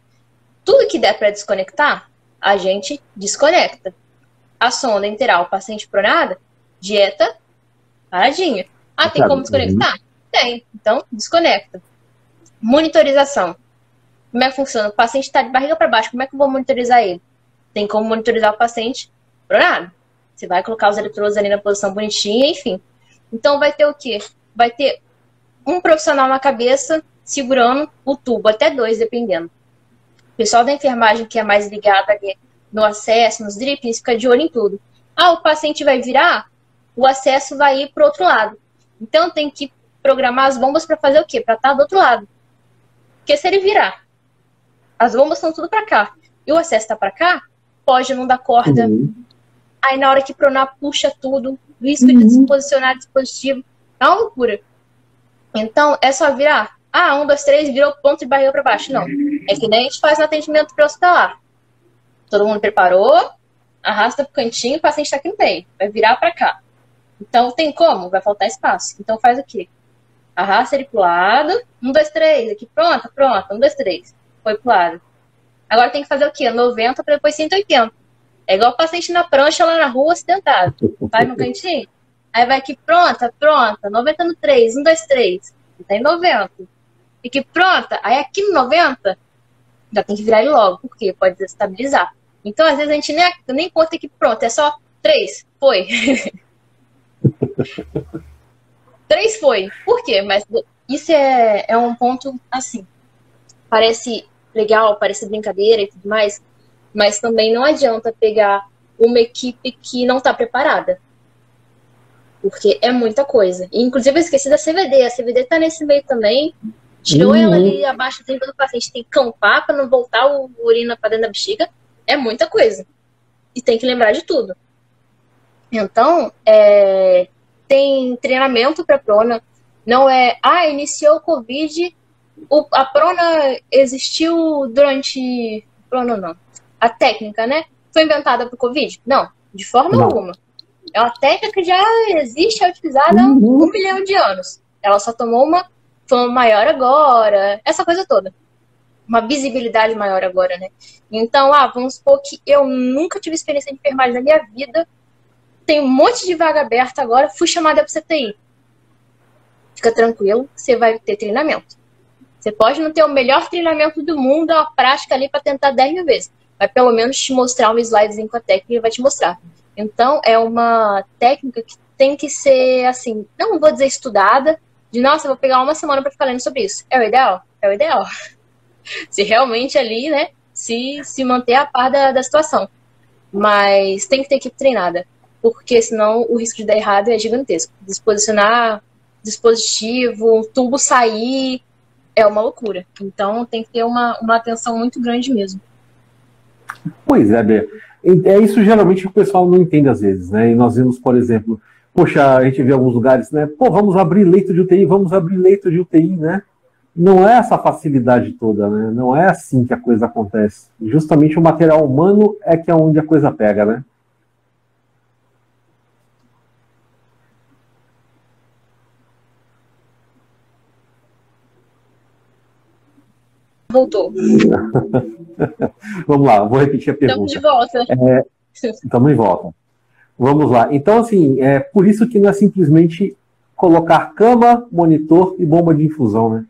Tudo que der para desconectar, a gente desconecta. A sonda interal, paciente pronada, dieta, paradinha. Ah, tem como desconectar? Tem. Então, desconecta. Monitorização. Como é que funciona? O paciente está de barriga para baixo, como é que eu vou monitorizar ele? tem como monitorizar o paciente nada. Você vai colocar os eletrodos ali na posição bonitinha, enfim. Então vai ter o quê? Vai ter um profissional na cabeça segurando o tubo, até dois, dependendo. O pessoal da enfermagem que é mais ligado ali no acesso, nos drippings, fica de olho em tudo. Ah, o paciente vai virar, o acesso vai ir para outro lado. Então tem que programar as bombas para fazer o quê? Para estar tá do outro lado. Porque se ele virar, as bombas estão tudo para cá e o acesso está para cá, pode não dar corda. Uhum. Aí na hora que pronar puxa tudo, risco uhum. de desposicionar dispositivo. É uma loucura. Então, é só virar. Ah, um, dois, três, virou ponto de barriga para baixo. Não. É que nem a gente faz no atendimento pré-hospitalar. Todo mundo preparou, arrasta pro cantinho, o paciente está aqui no meio. Vai virar para cá. Então, tem como? Vai faltar espaço. Então, faz o quê? Arrasta ele pro lado. Um, dois, três. Aqui, pronto, pronto. Um, dois, três. Foi pro lado. Agora tem que fazer o quê? 90 para depois 180. É igual paciente na prancha lá na rua acidentado. Vai no cantinho. Aí vai aqui, pronta, pronta. 90 no 3, 1, 2, 3. Tá em 90. E que pronta. Aí aqui no 90, já tem que virar ele logo, porque pode desestabilizar. Então, às vezes, a gente nem, nem conta que pronto, é só 3. Foi. (laughs) 3 foi. Por quê? Mas isso é, é um ponto assim. Parece legal, parece brincadeira e tudo mais. Mas também não adianta pegar uma equipe que não está preparada. Porque é muita coisa. E, inclusive, eu esqueci da CVD. A CVD está nesse meio também. Tirou uhum. ela ali abaixo assim, quando o paciente tem que campar para não voltar o urina para dentro da bexiga. É muita coisa. E tem que lembrar de tudo. Então, é, tem treinamento para prona. Não é, ah, iniciou o Covid, o, a prona existiu durante. Prona não. A técnica, né? Foi inventada para o Covid? Não, de forma não. alguma. É uma técnica que já existe, é utilizada há uhum. um milhão de anos. Ela só tomou uma fama maior agora, essa coisa toda. Uma visibilidade maior agora, né? Então, ah, vamos supor que eu nunca tive experiência de enfermagem na minha vida, tem um monte de vaga aberta agora, fui chamada para CTI. Fica tranquilo, você vai ter treinamento. Você pode não ter o melhor treinamento do mundo, a prática ali para tentar 10 mil vezes. Vai pelo menos te mostrar um slidezinho com a técnica e vai te mostrar. Então, é uma técnica que tem que ser, assim, não vou dizer estudada, de nossa, vou pegar uma semana para ficar lendo sobre isso. É o ideal? É o ideal. (laughs) se realmente ali, né, se, se manter a par da, da situação. Mas tem que ter equipe treinada porque senão o risco de dar errado é gigantesco. Disposicionar dispositivo, um tubo sair, é uma loucura. Então tem que ter uma, uma atenção muito grande mesmo. Pois é, Bê. É isso geralmente que o pessoal não entende às vezes, né? E nós vemos, por exemplo, poxa, a gente vê alguns lugares, né? Pô, vamos abrir leito de UTI, vamos abrir leito de UTI, né? Não é essa facilidade toda, né? Não é assim que a coisa acontece. Justamente o material humano é que é onde a coisa pega, né? Voltou. (laughs) Vamos lá, vou repetir a pergunta. Estamos de volta. É, estamos de volta. Vamos lá. Então, assim, é por isso que não é simplesmente colocar cama, monitor e bomba de infusão, né?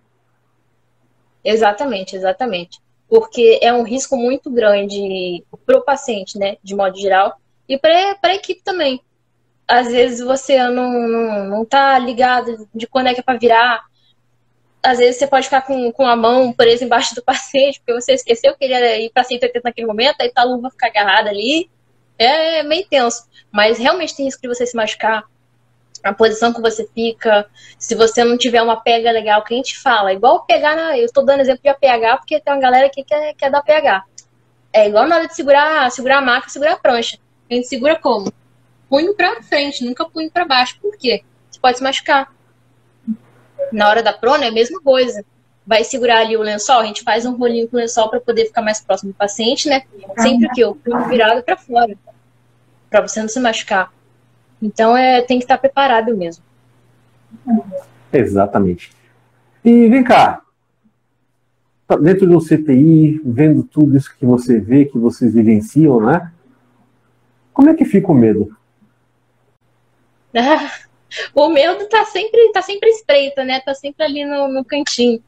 Exatamente, exatamente. Porque é um risco muito grande para o paciente, né, de modo geral, e para a equipe também. Às vezes você não, não, não tá ligado de quando é que é para virar, às vezes você pode ficar com, com a mão presa embaixo do paciente, porque você esqueceu que ele ia ir para 180 naquele momento, aí tá a luva ficar agarrada ali. É meio tenso. Mas realmente tem risco de você se machucar. A posição que você fica, se você não tiver uma pega legal, que a gente fala, igual pegar na. Eu estou dando exemplo de APH, porque tem uma galera que quer, quer dar PH. É igual na hora de segurar, segurar a maca, segurar a prancha. A gente segura como? Punho para frente, nunca punho para baixo. Por quê? Você pode se machucar. Na hora da prona é a mesma coisa. Vai segurar ali o lençol, a gente faz um rolinho com o lençol para poder ficar mais próximo do paciente, né? Sempre que o punho virado para fora, para você não se machucar. Então é, tem que estar preparado mesmo. Exatamente. E vem cá, tá dentro do CTI, vendo tudo isso que você vê, que vocês vivenciam, né? Como é que fica o medo? (laughs) (laughs) o medo tá sempre, tá sempre espreita, né? Tá sempre ali no, no cantinho.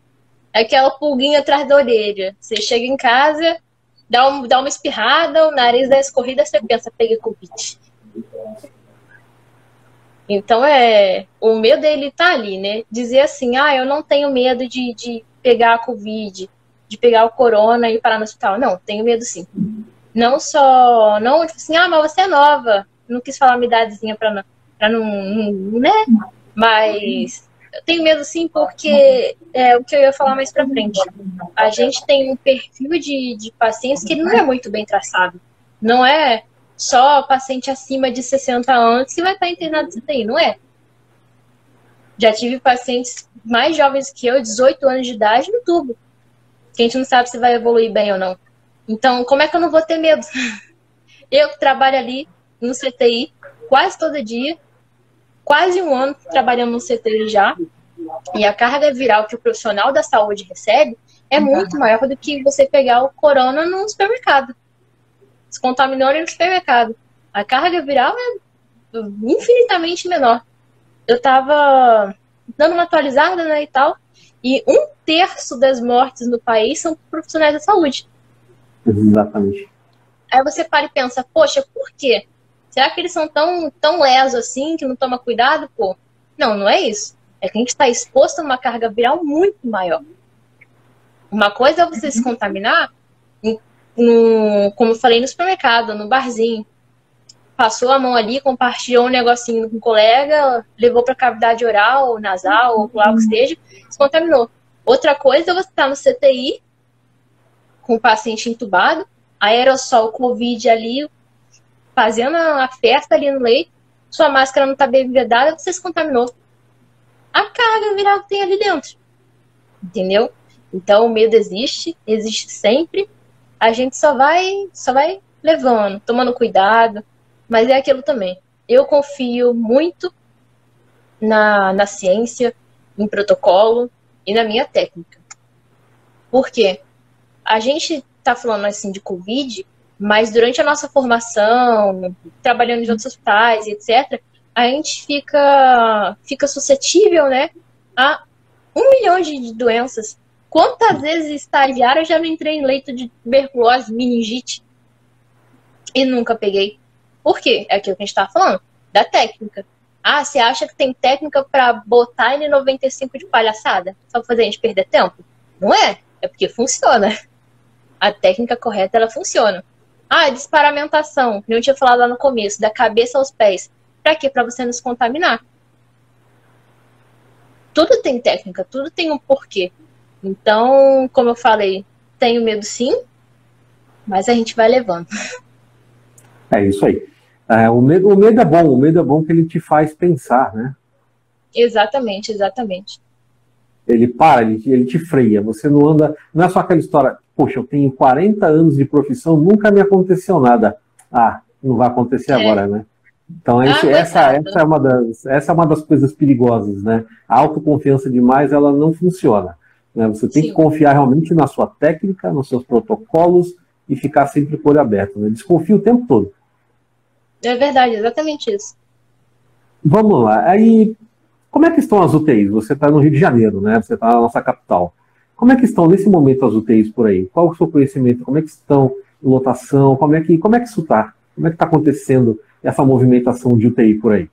É aquela pulguinha atrás da orelha. Você chega em casa, dá, um, dá uma espirrada, o nariz dá escorrida, você pensa, peguei Covid. Então é. O medo dele tá ali, né? Dizer assim, ah, eu não tenho medo de, de pegar a Covid, de pegar o corona e parar no hospital. Não, tenho medo sim. Não só. Não, tipo assim, ah, mas você é nova. Não quis falar uma idadezinha pra não para não, não, né? Mas eu tenho medo sim, porque é o que eu ia falar mais para frente. A gente tem um perfil de, de pacientes que não é muito bem traçado. Não é só paciente acima de 60 anos que vai estar internado em CTI, não é? Já tive pacientes mais jovens que eu, 18 anos de idade, no tubo. Que a gente não sabe se vai evoluir bem ou não. Então, como é que eu não vou ter medo? (laughs) Eu trabalho ali no CTI quase todo dia, quase um ano trabalhando no CTI já, e a carga viral que o profissional da saúde recebe é muito maior do que você pegar o corona no supermercado. Se contaminou no supermercado. A carga viral é infinitamente menor. Eu estava dando uma atualizada né, e tal, e um terço das mortes no país são profissionais da saúde. Exatamente. Aí você para e pensa, poxa, por quê? Será que eles são tão, tão lesos assim, que não toma cuidado? Pô, não, não é isso. É que a gente está exposto a uma carga viral muito maior. Uma coisa é você se contaminar no, como eu falei, no supermercado, no barzinho. Passou a mão ali, compartilhou um negocinho com um colega, levou para cavidade oral, nasal, ou lá o que seja, se contaminou. Outra coisa é você estar tá no CTI, com o paciente entubado, aerossol, Covid ali, fazendo a festa ali no leito, sua máscara não está bem vedada, você se contaminou. A carga viral que tem ali dentro. Entendeu? Então o medo existe, existe sempre. A gente só vai, só vai levando, tomando cuidado, mas é aquilo também. Eu confio muito na, na ciência, em protocolo e na minha técnica. Por quê? A gente está falando assim de Covid, mas durante a nossa formação, trabalhando em outros hospitais, etc., a gente fica, fica suscetível né, a um milhão de doenças. Quantas vezes estagiário eu já não entrei em leito de tuberculose, meningite e nunca peguei? Por quê? É aquilo que a gente estava falando, da técnica. Ah, você acha que tem técnica para botar N95 de palhaçada? Só fazer a gente perder tempo? Não é. É porque funciona. A técnica correta, ela funciona. Ah, desparamentação. Eu tinha falado lá no começo, da cabeça aos pés. Para quê? Para você não se contaminar. Tudo tem técnica, tudo tem um porquê. Então, como eu falei, tenho medo sim, mas a gente vai levando. (laughs) É isso aí. É, o, medo, o medo é bom, o medo é bom que ele te faz pensar, né? Exatamente, exatamente. Ele para, ele, ele te freia. Você não anda. Não é só aquela história, poxa, eu tenho 40 anos de profissão, nunca me aconteceu nada. Ah, não vai acontecer é. agora, né? Então, ah, esse, essa, essa, é uma das, essa é uma das coisas perigosas, né? A autoconfiança demais, ela não funciona. Né? Você tem Sim. que confiar realmente na sua técnica, nos seus protocolos e ficar sempre com o olho aberto. Né? Desconfia o tempo todo. É verdade, exatamente isso. Vamos lá. Aí, como é que estão as UTIs? Você está no Rio de Janeiro, né? Você está na nossa capital. Como é que estão nesse momento as UTIs por aí? Qual o seu conhecimento? Como é que estão lotação? Como é que, como é que isso está? Como é que está acontecendo essa movimentação de UTI por aí?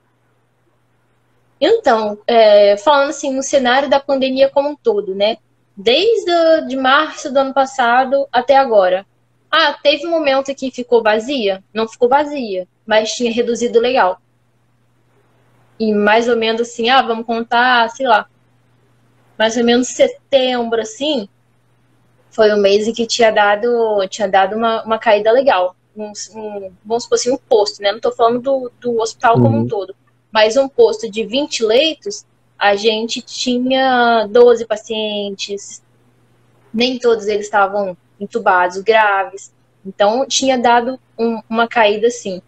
Então, é, falando assim, no cenário da pandemia como um todo, né? Desde de março do ano passado até agora. Ah, teve um momento que ficou vazia? Não ficou vazia mas tinha reduzido legal. E mais ou menos assim, ah, vamos contar, sei lá, mais ou menos setembro, assim, foi o mês em que tinha dado, tinha dado uma, uma caída legal. Um, um, vamos supor assim, um posto, né? Não estou falando do, do hospital uhum. como um uhum. todo, mas um posto de 20 leitos, a gente tinha 12 pacientes, nem todos eles estavam entubados, graves. Então, tinha dado um, uma caída assim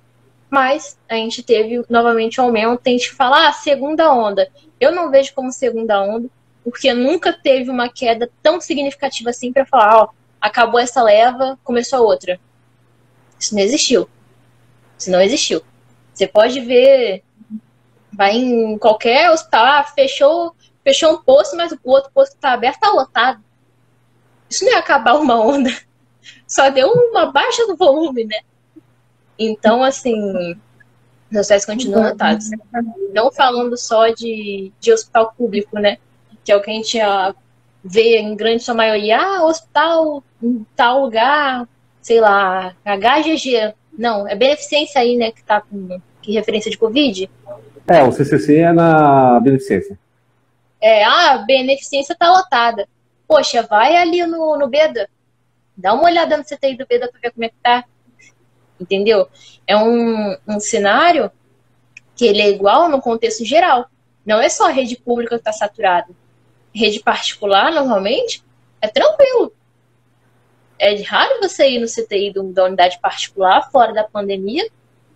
mas a gente teve novamente um aumento. Tem gente que fala, ah, segunda onda. Eu não vejo como segunda onda, porque nunca teve uma queda tão significativa assim para falar, ó, acabou essa leva, começou a outra. Isso não existiu. Isso não existiu. Você pode ver, vai em qualquer hospital, ah, fechou, fechou um posto, mas o outro posto que está aberto está lotado. Isso não ia acabar uma onda. (laughs) Só deu uma baixa no volume, né? Então, assim, os hospitais continuam lotados. Não falando só de, de hospital público, né? Que é o que a gente vê em grande sua maioria. Ah, hospital em tal lugar, sei lá, HGG. Não, é beneficência aí, né, que tá com que referência de Covid. É, o CCC é na beneficência. É, ah, a beneficência tá lotada. Poxa, vai ali no, no Beda. Dá uma olhada no CTI do Beda pra ver como é que tá entendeu? É um, um cenário que ele é igual no contexto geral. Não é só a rede pública que está saturada. Rede particular, normalmente, é tranquilo. É raro você ir no CTI da unidade particular, fora da pandemia,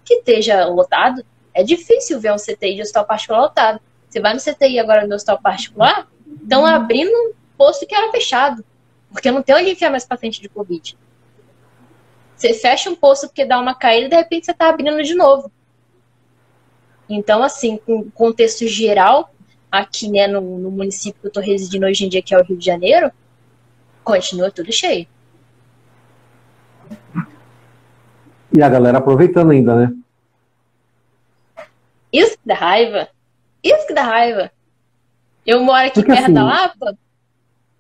que esteja lotado. É difícil ver um CTI de hospital particular lotado. Você vai no CTI agora no hospital particular, estão abrindo um posto que era fechado. Porque não tem onde enfiar mais paciente de Covid. Você fecha um posto porque dá uma caída e de repente você está abrindo de novo. Então, assim, com contexto geral, aqui né, no, no município que eu estou residindo hoje em dia, que é o Rio de Janeiro, continua tudo cheio. E a galera aproveitando ainda, né? Isso que dá raiva. Isso que dá raiva. Eu moro aqui Porque perto assim... da Lapa.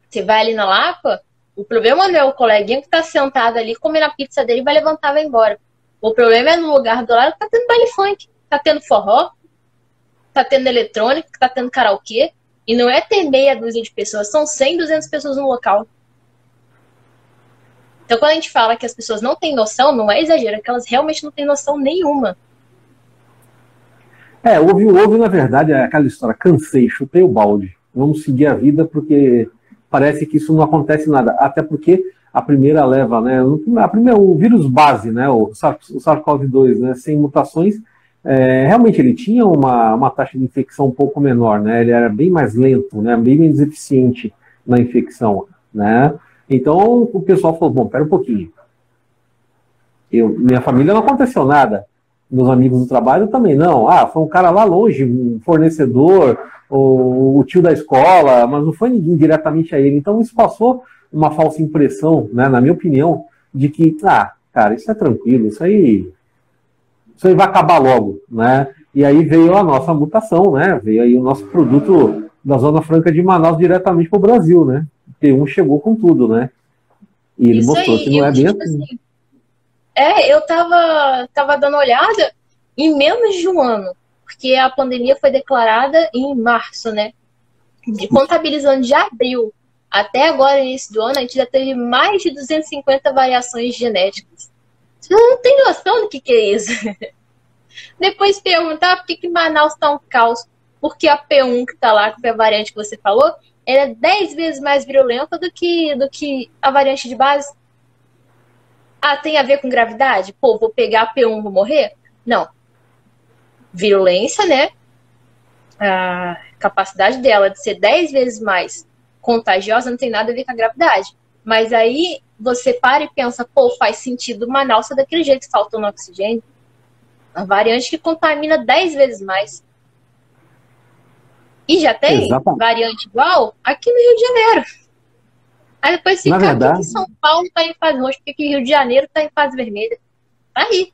Você vai ali na Lapa, O problema não é o coleguinha que está sentado ali comendo a pizza dele vai levantar e vai embora. O problema é no lugar do lado que tá tendo baile funk, tá tendo forró, tá tendo eletrônica, tá tendo karaokê. E não é ter meia dúzia de pessoas, são 100, 200 pessoas no local. Então, quando a gente fala que as pessoas não têm noção, não é exagero, é que elas realmente não têm noção nenhuma. É, houve, houve, na verdade, aquela história, cansei, chutei o balde. Vamos seguir a vida porque parece que isso não acontece nada. Até porque a primeira leva, né? A primeira, o vírus base, né? O SARS-CoV-2, né? Sem mutações, é, realmente ele tinha uma, uma taxa de infecção um pouco menor, né? Ele era bem mais lento, né? Bem menos eficiente na infecção, né? Então o pessoal falou, bom, pera um pouquinho. Eu, minha família não aconteceu nada meus amigos do trabalho também não. Ah, foi um cara lá longe, um fornecedor, ou o tio da escola, mas não foi ninguém diretamente a ele. Então isso passou uma falsa impressão, né, na minha opinião, de que, ah, cara, isso é tranquilo, isso aí, isso aí vai acabar logo, né? E aí veio a nossa mutação, né? Veio aí o nosso produto da Zona Franca de Manaus diretamente para o Brasil, né? P1 chegou com tudo, né? E ele isso mostrou aí, que não é bem tipo assim. É, eu tava, tava dando olhada em menos de um ano, porque a pandemia foi declarada em março, né? De, contabilizando de abril até agora, início do ano, a gente já teve mais de 250 variações genéticas. Você não tem noção do que, que é isso. (laughs) Depois perguntar por que, que Manaus está um caos. Porque a P1 que está lá, que foi a variante que você falou, ela é 10 vezes mais virulenta do que, do que a variante de base. Ah, tem a ver com gravidade? Pô, vou pegar P1, vou morrer? Não. Virulência, né? A capacidade dela de ser 10 vezes mais contagiosa não tem nada a ver com a gravidade. Mas aí você para e pensa, pô, faz sentido Manaus ser daquele jeito, faltando oxigênio. Uma variante que contamina 10 vezes mais. E já tem Exatamente. variante igual aqui no Rio de Janeiro. Aí depois fica verdade... que São Paulo está em fase roxa, porque Rio de Janeiro está em fase vermelha. Tá aí.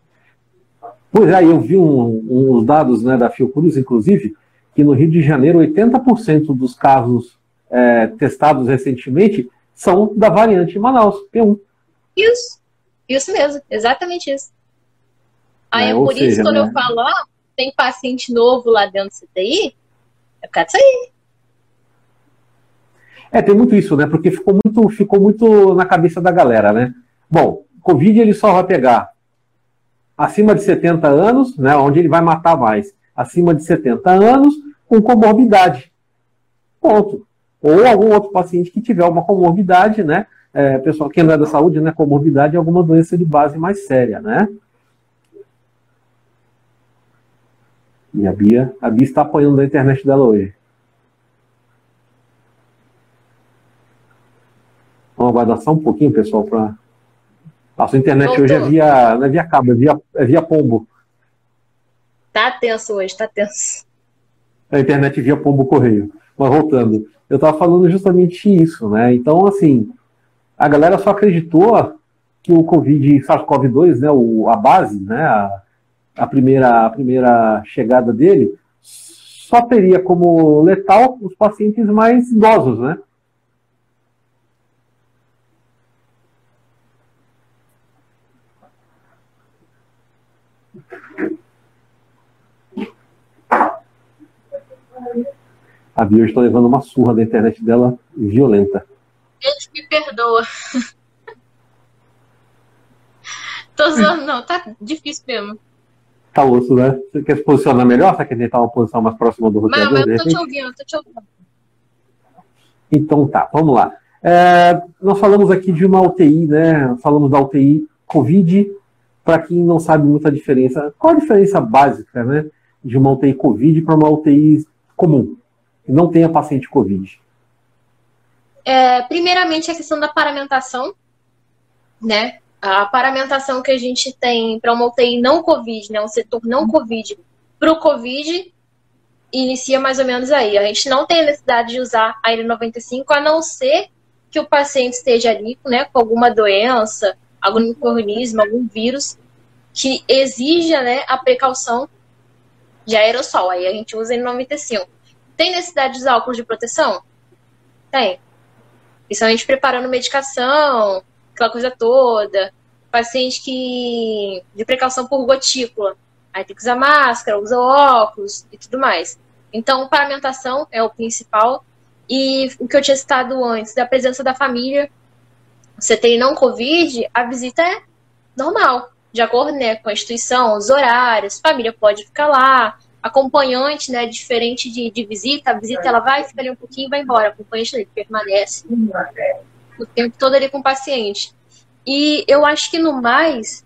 Pois é, eu vi um, uns dados né, da Fiocruz, inclusive, que no Rio de Janeiro 80% dos casos é, testados recentemente são da variante Manaus, P1. Isso, isso mesmo, exatamente isso. Aí é, por seja, isso, quando né? eu falo, ah, tem paciente novo lá dentro do CTI, é por causa disso aí. É, tem muito isso, né? Porque ficou muito, ficou muito na cabeça da galera, né? Bom, Covid ele só vai pegar acima de 70 anos, né? Onde ele vai matar mais. Acima de 70 anos, com comorbidade. Ponto. Ou algum outro paciente que tiver uma comorbidade, né? É, pessoal que não é da saúde, né? Comorbidade é alguma doença de base mais séria, né? E a Bia, a Bia está apoiando a internet dela hoje. Vamos aguardar só um pouquinho, pessoal, para. A sua internet Voltou. hoje é via, não é via cabo, é via, é via pombo. Tá tenso hoje, tá tenso. A internet via pombo correio. Mas voltando, eu estava falando justamente isso, né? Então, assim, a galera só acreditou que o Covid, SARS-CoV-2, né, o, a base, né, a, a, primeira, a primeira chegada dele, só teria como letal os pacientes mais idosos, né? A Bia está levando uma surra da internet dela violenta. Deus me perdoa. (laughs) Tô zoando, não, tá difícil mesmo. Tá osso, né? Você quer se posicionar melhor? Você quer tentar uma posição mais próxima do roteador? Não, mas eu tô te ouvindo, tô te ouvindo. Então tá, vamos lá. É, nós falamos aqui de uma UTI, né? Falamos da UTI Covid. Para quem não sabe muita diferença, qual a diferença básica, né? De uma UTI Covid para uma UTI comum? Que não tenha paciente Covid? É, primeiramente, a questão da paramentação, né? A paramentação que a gente tem para uma UTI não Covid, né? Um setor não Covid para o Covid inicia mais ou menos aí. A gente não tem necessidade de usar a N95, a não ser que o paciente esteja ali, né, com alguma doença, algum microorganismo, algum vírus que exija, né, a precaução de aerossol. Aí a gente usa N95. Tem necessidade de óculos de proteção? Tem. Principalmente preparando medicação, aquela coisa toda. Paciente que. de precaução por gotícula. Aí tem que usar máscara, usa óculos e tudo mais. Então, paramentação é o principal. E o que eu tinha citado antes, da presença da família. Você tem não Covid, a visita é normal, de acordo né, com a instituição, os horários, família pode ficar lá, acompanhante, né, diferente de, de visita, a visita ela vai, fica ali um pouquinho e vai embora, acompanhante ele permanece o tempo todo ali com o paciente. E eu acho que no mais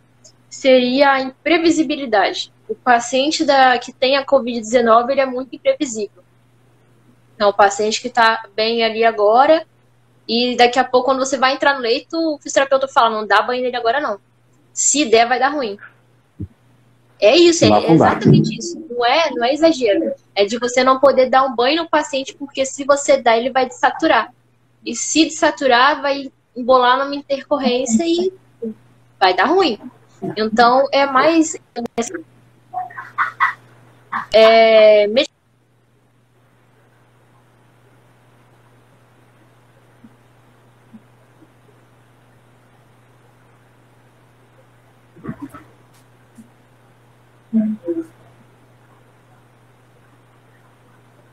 seria a imprevisibilidade. O paciente da, que tem a Covid-19 ele é muito imprevisível. Então, o paciente que está bem ali agora, e daqui a pouco, quando você vai entrar no leito, o fisioterapeuta fala: não dá banho nele agora, não. Se der, vai dar ruim. É isso, é exatamente isso. Não é, não é exagero. É de você não poder dar um banho no paciente, porque se você dá, ele vai desaturar. E se desaturar, vai embolar numa intercorrência e vai dar ruim. Então, é mais. É,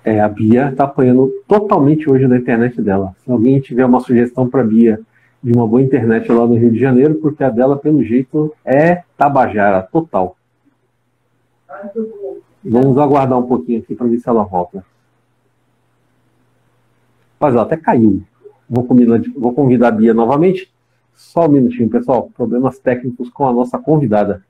É, a Bia está apanhando totalmente hoje na internet dela. Se alguém tiver uma sugestão para Bia de uma boa internet lá no Rio de Janeiro, porque a dela, pelo jeito, é tabajara total. Vamos aguardar um pouquinho aqui para ver se ela volta. Mas ela até caiu. Vou vou convidar a Bia novamente. Só um minutinho, pessoal. Problemas técnicos com a nossa convidada.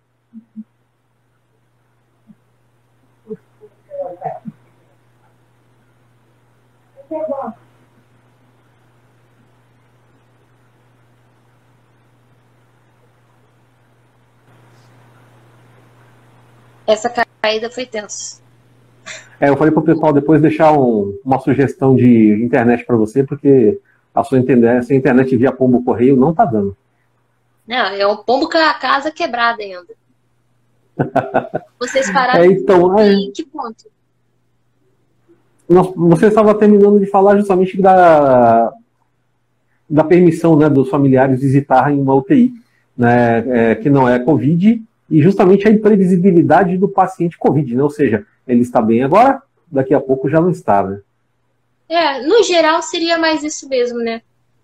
Essa caída foi tensa. É, eu falei pro pessoal depois deixar um, uma sugestão de internet para você, porque a sua internet, essa internet via pombo correio não tá dando. Não, é um pombo com a casa quebrada ainda. (laughs) Vocês pararam é, então, é... em que ponto? Você estava terminando de falar justamente da, da permissão né, dos familiares visitarem uma UTI, né, é, que não é Covid, e justamente a imprevisibilidade do paciente Covid, né? ou seja, ele está bem agora, daqui a pouco já não está, né? É, no geral seria mais isso mesmo, né?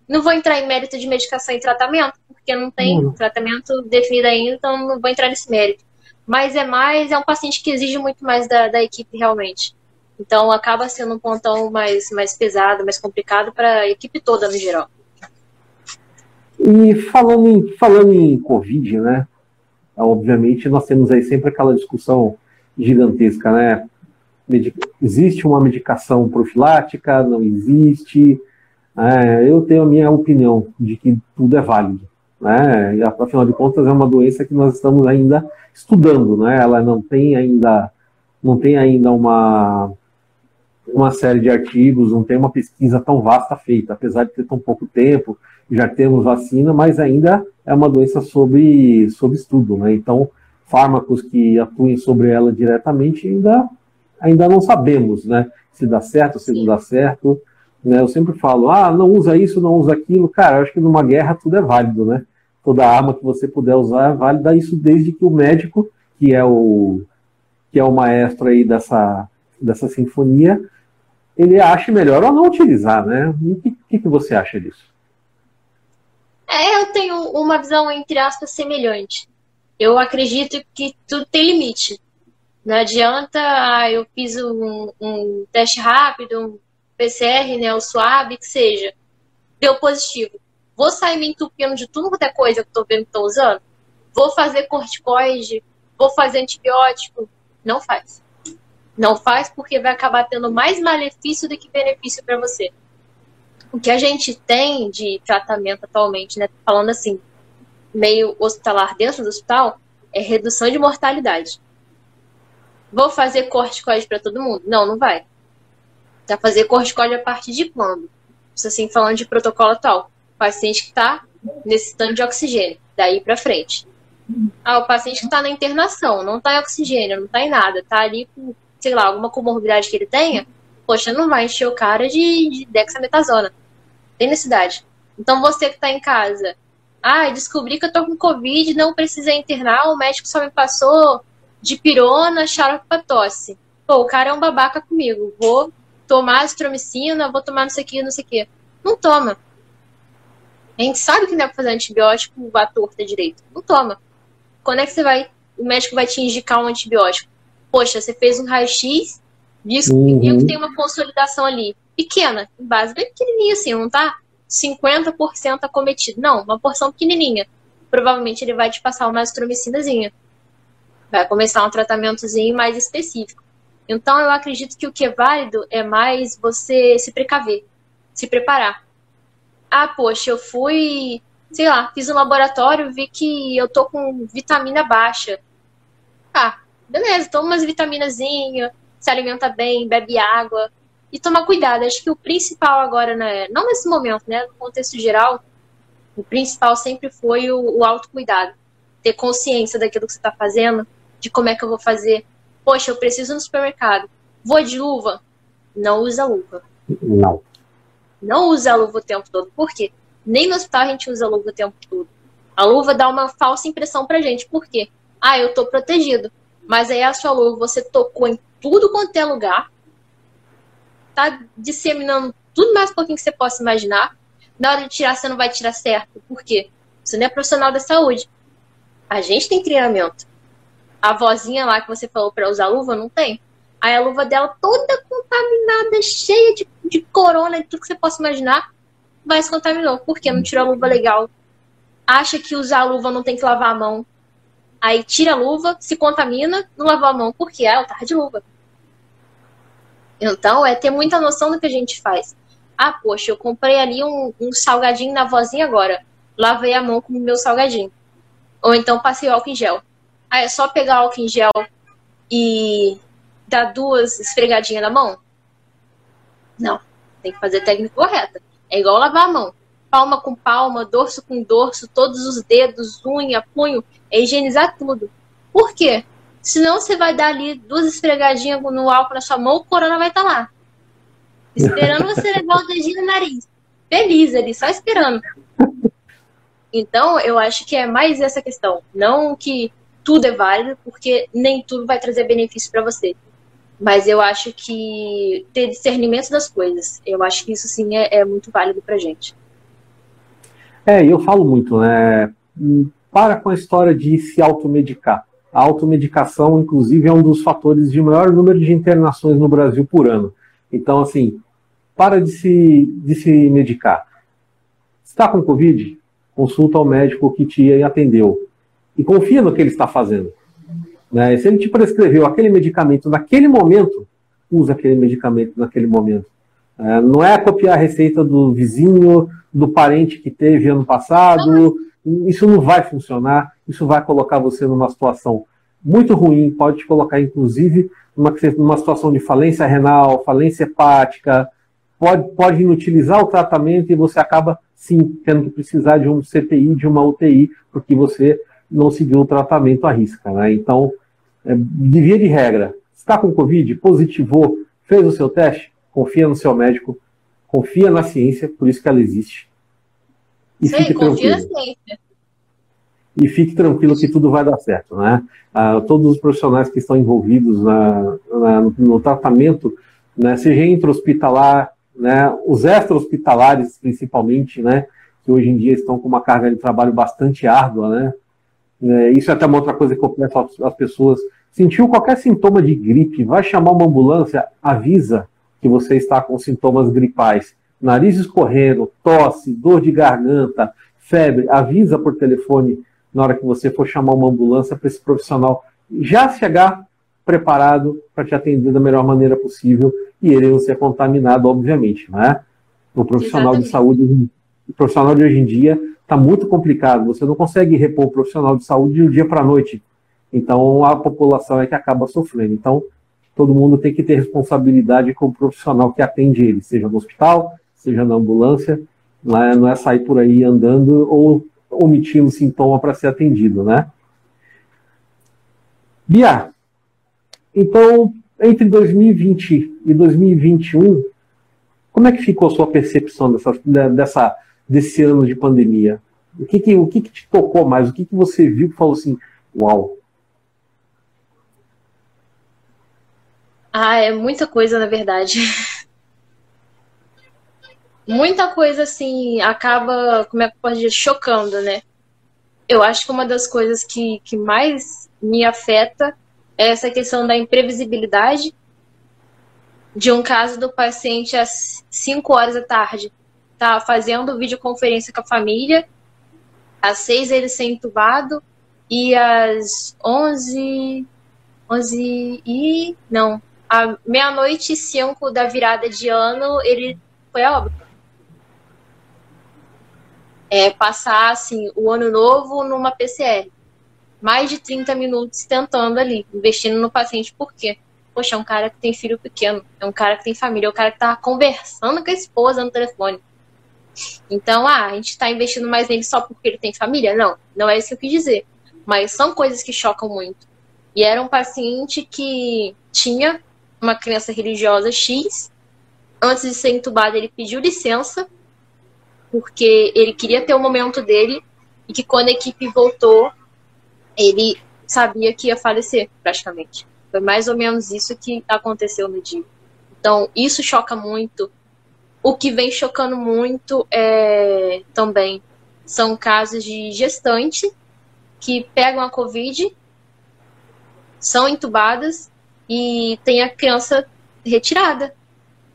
Não vou entrar em mérito de medicação e tratamento, porque não tem uhum. tratamento definido ainda, então não vou entrar nesse mérito. Mas é mais, é um paciente que exige muito mais da, da equipe realmente. Então acaba sendo um pontão mais, mais pesado, mais complicado para a equipe toda no geral. E falando em, falando em Covid, né? Obviamente nós temos aí sempre aquela discussão gigantesca, né? existe uma medicação profilática, não existe. É, eu tenho a minha opinião de que tudo é válido. Né? E, afinal de contas, é uma doença que nós estamos ainda estudando. Né? Ela não tem ainda, não tem ainda uma, uma série de artigos, não tem uma pesquisa tão vasta feita, apesar de ter tão pouco tempo, já temos vacina, mas ainda é uma doença sob, sob estudo, né? Então, fármacos que atuem sobre ela diretamente ainda, ainda não sabemos, né? Se dá certo, se não dá certo. Né? Eu sempre falo, ah, não usa isso, não usa aquilo. Cara, eu acho que numa guerra tudo é válido, né? Toda arma que você puder usar é válida, isso desde que o médico, que é o, que é o maestro aí dessa, dessa sinfonia, ele ache melhor ou não utilizar, né? O que, que, que você acha disso? É, eu tenho uma visão, entre aspas, semelhante. Eu acredito que tudo tem limite. Não adianta, ah, eu fiz um, um, teste rápido, um PCR, né, o suave, que seja. Deu positivo. Vou sair me entupindo de tudo quanto é coisa que eu tô vendo que tô usando? Vou fazer corticoide? Vou fazer antibiótico? Não faz. Não faz porque vai acabar tendo mais malefício do que benefício para você. O que a gente tem de tratamento atualmente, né, falando assim, meio hospitalar dentro do hospital, é redução de mortalidade. Vou fazer corticoide para todo mundo? Não, não vai. Vai fazer corticoide a partir de quando? Isso assim, falando de protocolo atual. Paciente que está necessitando de oxigênio, daí para frente. Ah, o paciente que está na internação, não está em oxigênio, não está em nada, está ali com sei lá, alguma comorbidade que ele tenha, poxa, não vai encher o cara de, de dexametasona. Tem necessidade. Então você que está em casa, ah, descobri que eu tô com Covid, não precisei internar, o médico só me passou de pirona, xarope pra tosse. Pô, o cara é um babaca comigo. Vou tomar azitromicina, vou tomar não sei o que, não sei o que. Não toma. A gente sabe que não é pra fazer antibiótico a torta direito. Não toma. Quando é que você vai. O médico vai te indicar um antibiótico? Poxa, você fez um raio-x, viu, uhum. viu que tem uma consolidação ali. Pequena, em base bem pequenininha assim, não tá 50% acometido. Não, uma porção pequenininha. Provavelmente ele vai te passar uma azitromicinazinha. Vai começar um tratamentozinho mais específico. Então eu acredito que o que é válido é mais você se precaver, se preparar. Ah, poxa, eu fui, sei lá, fiz um laboratório, vi que eu tô com vitamina baixa. Ah, beleza, toma umas vitaminazinhas, se alimenta bem, bebe água e toma cuidado. Acho que o principal agora, né, não nesse momento, né, no contexto geral, o principal sempre foi o, o autocuidado. Ter consciência daquilo que você está fazendo, de como é que eu vou fazer, Poxa, eu preciso no supermercado. Vou de luva? Não usa luva. Não. Não usa a luva o tempo todo. Por quê? Nem no hospital a gente usa a luva o tempo todo. A luva dá uma falsa impressão pra gente. Por quê? Ah, eu tô protegido. Mas aí a sua luva você tocou em tudo quanto é lugar. Tá disseminando tudo mais pouquinho que você possa imaginar. Na hora de tirar, você não vai tirar certo. Por quê? Você não é profissional da saúde. A gente tem treinamento a vozinha lá que você falou para usar luva, não tem. Aí a luva dela toda contaminada, cheia de, de corona e tudo que você possa imaginar, vai se contaminou. Por quê? Não tirou a luva legal. Acha que usar a luva não tem que lavar a mão. Aí tira a luva, se contamina, não lavou a mão. Por quê? Ah, eu tava de luva. Então, é ter muita noção do que a gente faz. Ah, poxa, eu comprei ali um, um salgadinho na vozinha agora. Lavei a mão com o meu salgadinho. Ou então passei álcool em gel. Ah, é só pegar álcool em gel e dar duas esfregadinhas na mão? Não. Tem que fazer a técnica correta. É igual lavar a mão. Palma com palma, dorso com dorso, todos os dedos, unha, punho. É higienizar tudo. Por quê? Senão você vai dar ali duas esfregadinhas no álcool na sua mão, o corona vai estar tá lá. Esperando você levar o dedinho no nariz. Feliz ali, só esperando. Então, eu acho que é mais essa questão. Não que tudo é válido, porque nem tudo vai trazer benefício para você. Mas eu acho que ter discernimento das coisas, eu acho que isso sim é, é muito válido pra gente. É, eu falo muito, né? Para com a história de se automedicar. A automedicação, inclusive, é um dos fatores de maior número de internações no Brasil por ano. Então, assim, para de se, de se medicar. Está com Covid? Consulta ao médico que te atendeu e confia no que ele está fazendo. Né? Se ele te prescreveu aquele medicamento naquele momento, usa aquele medicamento naquele momento. É, não é copiar a receita do vizinho, do parente que teve ano passado. Isso não vai funcionar. Isso vai colocar você numa situação muito ruim. Pode te colocar, inclusive, numa, numa situação de falência renal, falência hepática. Pode, pode inutilizar o tratamento e você acaba, sim, tendo que precisar de um CTI, de uma UTI, porque você não seguiu o tratamento à risca. Né? Então, é, de via de regra, está com Covid, positivou, fez o seu teste, confia no seu médico, confia na ciência, por isso que ela existe. E Sim, fique tranquilo. E fique tranquilo que tudo vai dar certo. Né? Ah, todos os profissionais que estão envolvidos na, na, no, no, tratamento, né, seja intra-hospitalar, né, os extra-hospitalares principalmente, né, que hoje em dia estão com uma carga de trabalho bastante árdua, né, é, isso é até uma outra coisa que eu peço às pessoas. Sentiu qualquer sintoma de gripe, vai chamar uma ambulância, avisa que você está com sintomas gripais. Nariz escorrendo, tosse, dor de garganta, febre, avisa por telefone na hora que você for chamar uma ambulância para esse profissional já chegar preparado para te atender da melhor maneira possível e ele não ser contaminado, obviamente, né? O profissional Exatamente. de saúde, o profissional de hoje em dia está muito complicado. Você não consegue repor o profissional de saúde de um dia para a noite. Então a população é que acaba sofrendo. Então todo mundo tem que ter responsabilidade com o profissional que atende ele, seja no hospital, seja na ambulância. Não é, não é sair por aí andando ou omitindo sintoma para ser atendido, né? Bia, então entre 2020 e 2021 Como é que ficou a sua percepção dessa, dessa, desse ano de pandemia? O que, que, o que, que te tocou mais? O que, que você viu que falou assim, uau? Ah, é muita coisa, na verdade. muita coisa, assim, acaba, como é que pode dizer, chocando, né? Eu acho que uma das coisas que, que mais me afeta é essa questão da imprevisibilidade de um caso do paciente às 5 horas da tarde. Tá fazendo videoconferência com a família, às 6 ele ser entubado e às 11, 11 e... não, à meia-noite e 5 da virada de ano ele foi a óbito. É, passar assim, o ano novo numa PCR. Mais de 30 minutos tentando ali, investindo no paciente, por quê? Poxa, é um cara que tem filho pequeno, é um cara que tem família, é um cara que tá conversando com a esposa no telefone. Então, ah, a gente está investindo mais nele só porque ele tem família? Não, não é isso que eu quis dizer. Mas são coisas que chocam muito. E era um paciente que tinha uma crença religiosa X. Antes de ser entubado, ele pediu licença, porque ele queria ter o momento dele, e que quando a equipe voltou, ele sabia que ia falecer, praticamente. Foi mais ou menos isso que aconteceu no dia. Então, isso choca muito. O que vem chocando muito é também são casos de gestante que pegam a Covid, são entubadas e tem a criança retirada.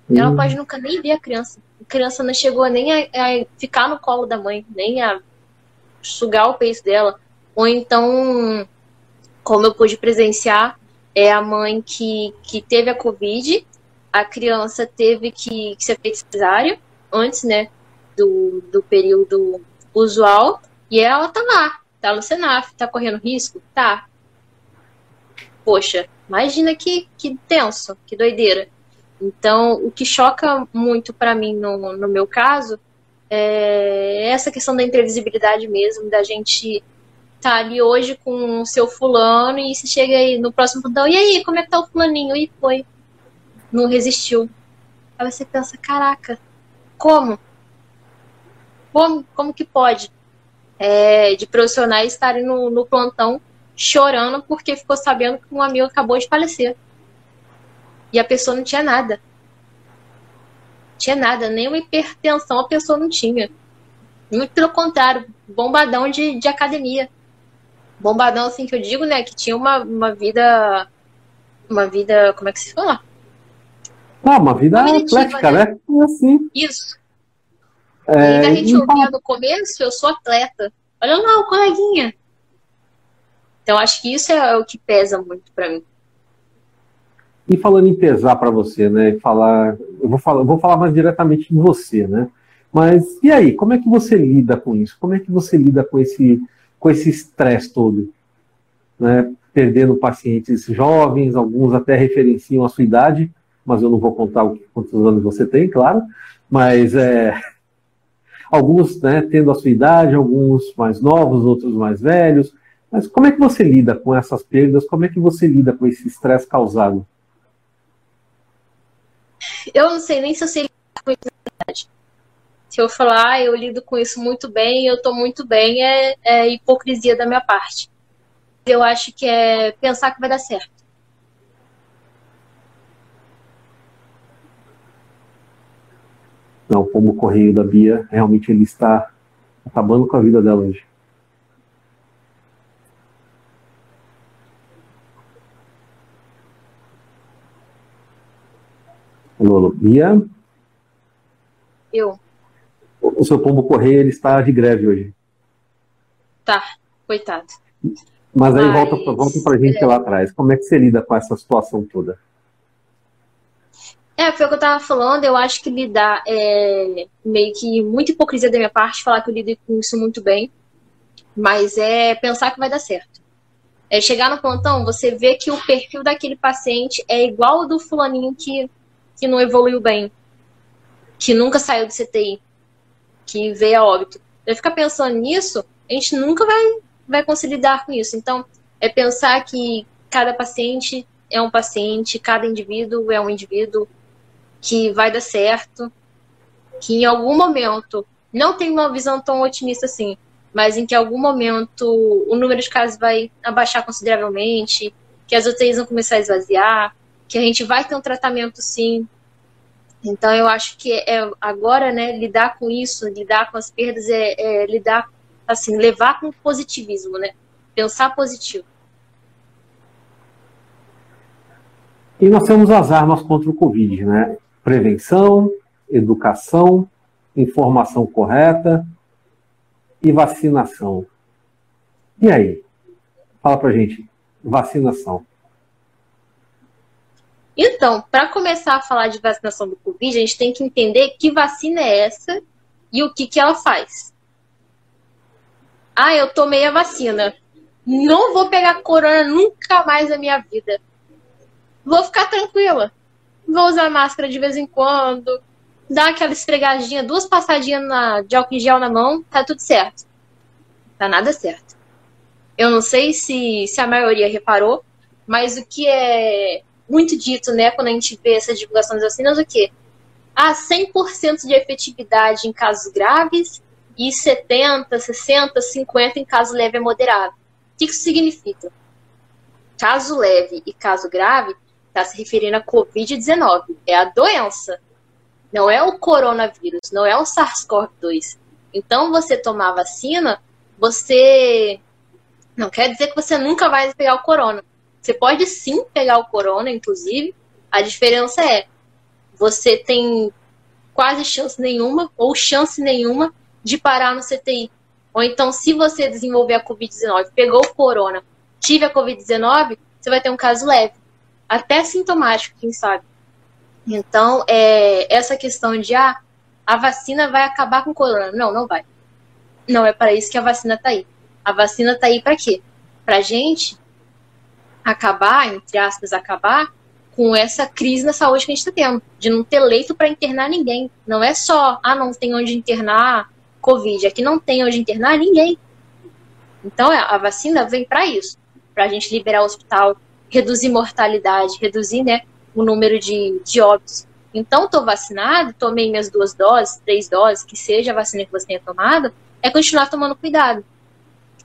Uhum. Ela pode nunca nem ver a criança. A criança não chegou nem a, a, ficar no colo da mãe, nem a sugar o peito dela. Ou então, como eu pude presenciar, é a mãe que, que teve a Covid, a criança teve que, que ser feita cesárea antes, né, do, do período usual, e ela tá lá, tá no Senaf, tá correndo risco? Tá. Poxa, imagina que, que tenso, que doideira. Então, o que choca muito para mim no, no meu caso é essa questão da imprevisibilidade mesmo, da gente tá ali hoje com o seu fulano e você chega aí no próximo plantão, e aí, como é que tá o fulaninho? E foi. Não resistiu. Aí você pensa, caraca, como? Como, como que pode? É, de profissionais estarem no, no plantão chorando porque ficou sabendo que um amigo acabou de falecer. E a pessoa não tinha nada. Tinha nada, nem uma hipertensão a pessoa não tinha. Muito pelo contrário, bombadão de, de academia bombadão, assim, que eu digo, né? Que tinha uma, uma vida. Uma vida. Como é que se fala? Ah, uma vida, uma atlética, né? né? Assim. Isso. É, e a gente ouvia no começo, eu sou atleta. Olha lá, o coleguinha. Então, acho que isso é o que pesa muito para mim. E falando em pesar para você, né? Falar, eu vou falar, vou falar mais diretamente de você, né? Mas e aí, como é que você lida com isso? Como é que você lida com esse com esse estresse todo, né? perdendo pacientes jovens, alguns até referenciam a sua idade, mas eu não vou contar quantos anos você tem, claro, mas é, (laughs) alguns né, tendo a sua idade, alguns mais novos, outros mais velhos. Mas como é que você lida com essas perdas? Como é que você lida com esse estresse causado? Eu não sei nem se eu sei lidar com isso se eu falar, ah, eu lido com isso muito bem, eu estou muito bem, é, é hipocrisia da minha parte. Eu acho que é pensar que vai dar certo. Não, como o correio da Bia, realmente ele está acabando com a vida dela hoje. Alô, Bia? Eu o seu pombo correio ele está de greve hoje. Tá, coitado. Mas aí Mas... volta, volta pra gente é. lá atrás. Como é que você lida com essa situação toda? É, foi o que eu tava falando, eu acho que lidar é meio que muita hipocrisia da minha parte, falar que eu lido com isso muito bem, mas é pensar que vai dar certo. É chegar no plantão, você vê que o perfil daquele paciente é igual ao do fulaninho que, que não evoluiu bem, que nunca saiu do CTI que veio a óbito. Eu ficar pensando nisso, a gente nunca vai, vai conseguir lidar com isso. Então, é pensar que cada paciente é um paciente, cada indivíduo é um indivíduo que vai dar certo. que em algum momento, não tem uma visão tão otimista assim, mas em que em algum momento o número de casos vai abaixar consideravelmente, que as UTIs vão começar a esvaziar, que a gente vai ter um tratamento sim. Então eu acho que é agora, né, lidar com isso, lidar com as perdas é, é lidar assim, levar com positivismo, né? Pensar positivo. E nós temos as armas contra o Covid, né? Prevenção, educação, informação correta e vacinação. E aí? Fala pra gente, vacinação. Então, para começar a falar de vacinação do Covid, a gente tem que entender que vacina é essa e o que, que ela faz. Ah, eu tomei a vacina. Não vou pegar corona nunca mais na minha vida. Vou ficar tranquila. Vou usar máscara de vez em quando. Dar aquela esfregadinha, duas passadinhas na, de álcool em gel na mão, tá tudo certo. Tá nada certo. Eu não sei se, se a maioria reparou, mas o que é muito dito, né, quando a gente vê essa divulgação das vacinas, o quê? Ah, 100% de efetividade em casos graves e 70, 60, 50 em caso leve a moderado. O que isso significa? Caso leve e caso grave está se referindo a Covid-19. É a doença, não é o coronavírus, não é o SARS-CoV-2. Então, você tomar vacina, você não quer dizer que você nunca vai pegar o corona. Você pode sim pegar o corona, inclusive. A diferença é você tem quase chance nenhuma ou chance nenhuma de parar no CTI. Ou então, se você desenvolver a Covid-19, pegou o corona, tive a Covid-19, você vai ter um caso leve, até sintomático, quem sabe. Então, é, essa questão de ah, a vacina vai acabar com o corona. Não, não vai. Não é para isso que a vacina está aí. A vacina está aí para quê? Para gente acabar, entre aspas, acabar com essa crise na saúde que a gente está tendo, de não ter leito para internar ninguém. Não é só, ah, não tem onde internar Covid, aqui não tem onde internar ninguém. Então a vacina vem para isso, para a gente liberar o hospital, reduzir mortalidade, reduzir né, o número de, de óbitos. Então, estou vacinado, tomei minhas duas doses, três doses, que seja a vacina que você tenha tomado, é continuar tomando cuidado.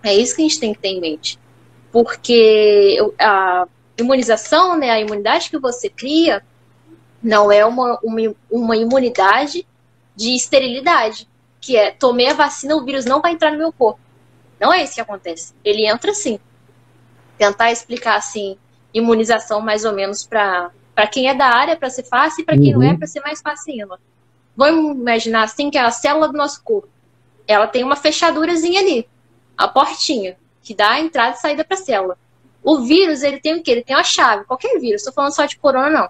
É isso que a gente tem que ter em mente porque a imunização, né, a imunidade que você cria, não é uma, uma, uma imunidade de esterilidade, que é tomei a vacina, o vírus não vai entrar no meu corpo. Não é isso que acontece. Ele entra sim. Tentar explicar assim, imunização mais ou menos para quem é da área para ser fácil e para quem uhum. não é uhum. para ser mais fácil ainda. Vamos imaginar assim que a célula do nosso corpo, ela tem uma fechadurazinha ali, a portinha que dá a entrada e saída para a célula. O vírus, ele tem o quê? Ele tem uma chave. Qualquer vírus, estou falando só de corona, não.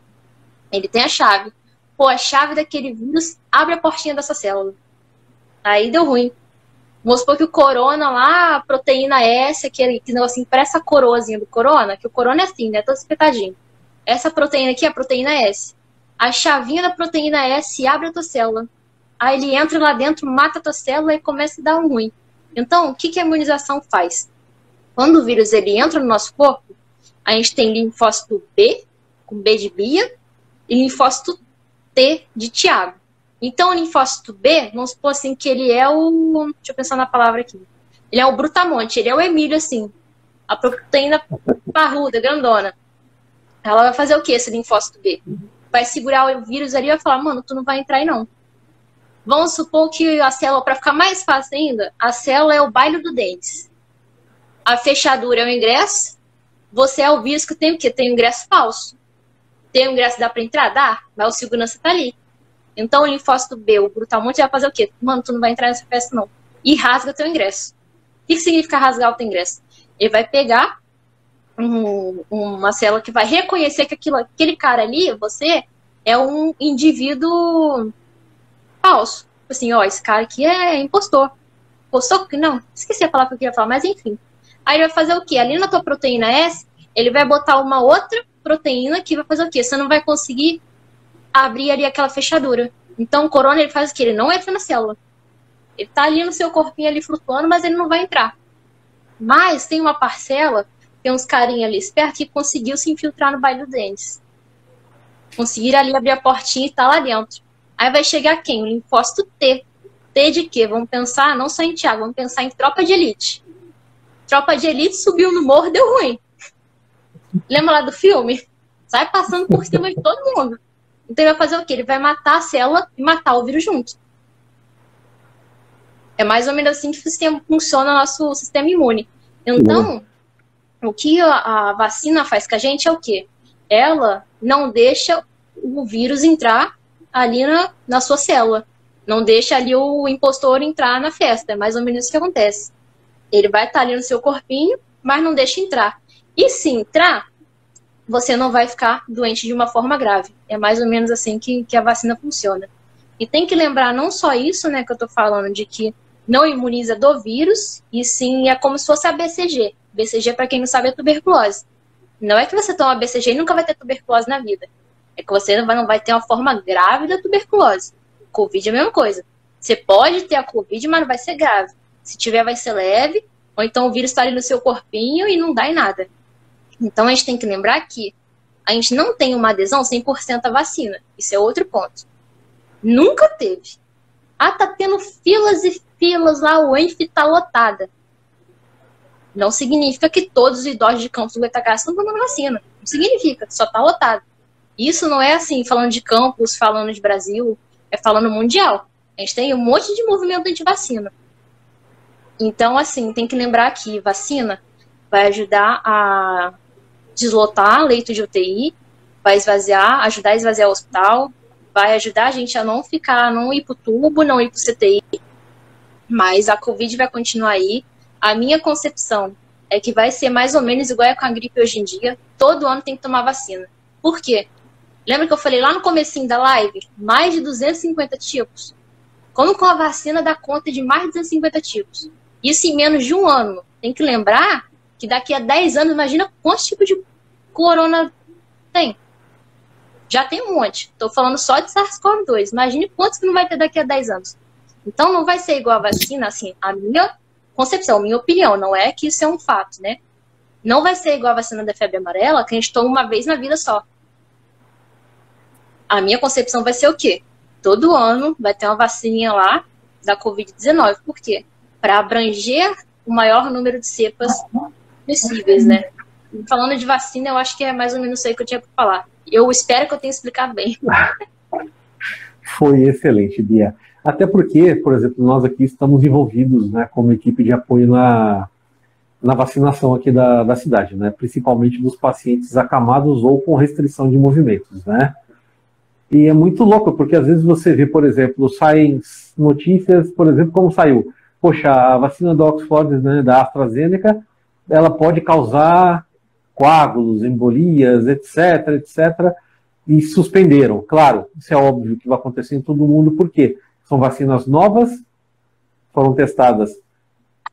Ele tem a chave. Pô, a chave daquele vírus abre a portinha dessa célula. Aí deu ruim. Vamos supor que o corona lá, a proteína S, aquele que negocinho parece a coroazinha do corona, que o corona é assim, né? Todo espetadinho. Essa proteína aqui é a proteína S. A chavinha da proteína S abre a tua célula. Aí ele entra lá dentro, mata a tua célula e começa a dar um ruim. Então, o que, que a imunização faz? Quando o vírus ele entra no nosso corpo, a gente tem linfócito B, com B de Bia, e linfócito T de Tiago. Então, o linfócito B, vamos supor assim que ele é o. Deixa eu pensar na palavra aqui. Ele é o brutamonte, ele é o Emílio, assim. A proteína parruda, grandona. Ela vai fazer o que, esse linfócito B? Vai segurar o vírus ali e vai falar, mano, tu não vai entrar aí não. Vamos supor que a célula, para ficar mais fácil ainda, a célula é o baile do dentes a fechadura é o ingresso, você é o vírus que tem o quê? Tem o ingresso falso. Tem o ingresso, dá para entrar? Dá, mas o segurança tá ali. Então o linfócito B, o brutamonte, vai fazer o quê? Mano, tu não vai entrar nessa festa não. E rasga teu ingresso. O que, que significa rasgar o teu ingresso? Ele vai pegar um, uma célula que vai reconhecer que aquilo, aquele cara ali, você, é um indivíduo falso. Assim, ó, esse cara aqui é impostor. Impostor? Não, esqueci a palavra que eu queria falar, mas enfim. Aí ele vai fazer o quê? Ali na tua proteína S, ele vai botar uma outra proteína que vai fazer o quê? Você não vai conseguir abrir ali aquela fechadura. Então o corona ele faz o quê? Ele não entra na célula. Ele tá ali no seu corpinho ali flutuando, mas ele não vai entrar. Mas tem uma parcela, tem uns carinha ali esperto que conseguiu se infiltrar no baile dos dentes. Conseguiram ali abrir a portinha e tá lá dentro. Aí vai chegar quem? O linfócito T. T de quê? Vamos pensar não só em Tiago, vamos pensar em tropa de elite. Tropa de elite subiu no morro, deu ruim. Lembra lá do filme? Sai passando por cima de todo mundo. Então ele vai fazer o quê? Ele vai matar a célula e matar o vírus junto. É mais ou menos assim que funciona o nosso sistema imune. Então, o que a, vacina faz com a gente é o quê? Ela não deixa o vírus entrar ali na, na sua célula. Não deixa ali o impostor entrar na festa. É mais ou menos isso que acontece. Ele vai estar ali no seu corpinho, mas não deixa entrar. E se entrar, você não vai ficar doente de uma forma grave. É mais ou menos assim que, que a vacina funciona. E tem que lembrar não só isso, né, que eu tô falando, de que não imuniza do vírus, e sim é como se fosse a BCG. BCG, para quem não sabe, é tuberculose. Não é que você toma BCG e nunca vai ter tuberculose na vida. É que você não vai ter uma forma grave da tuberculose. Covid é a mesma coisa. Você pode ter a Covid, mas não vai ser grave. Se tiver, vai ser leve, ou então o vírus está ali no seu corpinho e não dá em nada. Então a gente tem que lembrar que a gente não tem uma adesão 100% à vacina. Isso é outro ponto. Nunca teve. Ah, tá tendo filas e filas lá, o ENF tá lotada. Não significa que todos os idosos de Campos do Goitacás estão tomando vacina. Não significa, só tá lotado. Isso não é assim, falando de campus, falando de Brasil, é falando mundial. A gente tem um monte de movimento anti-vacina. Então, assim, tem que lembrar que vacina vai ajudar a deslotar leito de UTI, vai esvaziar, ajudar a esvaziar o hospital, vai ajudar a gente a não ficar, não ir pro tubo, não ir pro CTI. Mas a Covid vai continuar aí. A minha concepção é que vai ser mais ou menos igual é com a gripe hoje em dia. Todo ano tem que tomar vacina. Por quê? Lembra que eu falei lá no comecinho da live? Mais de 250 tipos. Como com a vacina dá conta de mais de 250 tipos? Isso em menos de um ano. Tem que lembrar que daqui a 10 anos, imagina quantos tipos de corona tem. Já tem um monte. Estou falando só de SARS-CoV-2. Imagine quantos que não vai ter daqui a 10 anos. Então não vai ser igual a vacina, assim, a minha concepção, minha opinião, não é que isso é um fato, né? Não vai ser igual a vacina da febre amarela, que a gente toma uma vez na vida só a minha concepção vai ser o quê? Todo ano vai ter uma vacininha lá da Covid-19. Por quê? Para abranger o maior número de cepas possíveis, né? Falando de vacina, eu acho que é mais ou menos isso aí que eu tinha para falar. Eu espero que eu tenha explicado bem. (laughs) Foi excelente, Bia. Até porque, por exemplo, nós aqui estamos envolvidos né, como equipe de apoio na, na vacinação aqui da, da cidade, né? principalmente dos pacientes acamados ou com restrição de movimentos. Né? E é muito louco, porque às vezes você vê, por exemplo, saem notícias, por exemplo, como saiu, poxa, a vacina do Oxford, né, da AstraZeneca, ela pode causar coágulos, embolias, etc, etc, e suspenderam. Claro, isso é óbvio que vai acontecer em todo mundo, porque são vacinas novas, foram testadas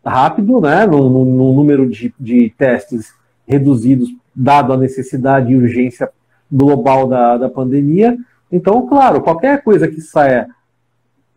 rápido, né, num, num número de, de testes reduzidos, dado a necessidade e urgência global da, da pandemia, então, claro, qualquer coisa que saia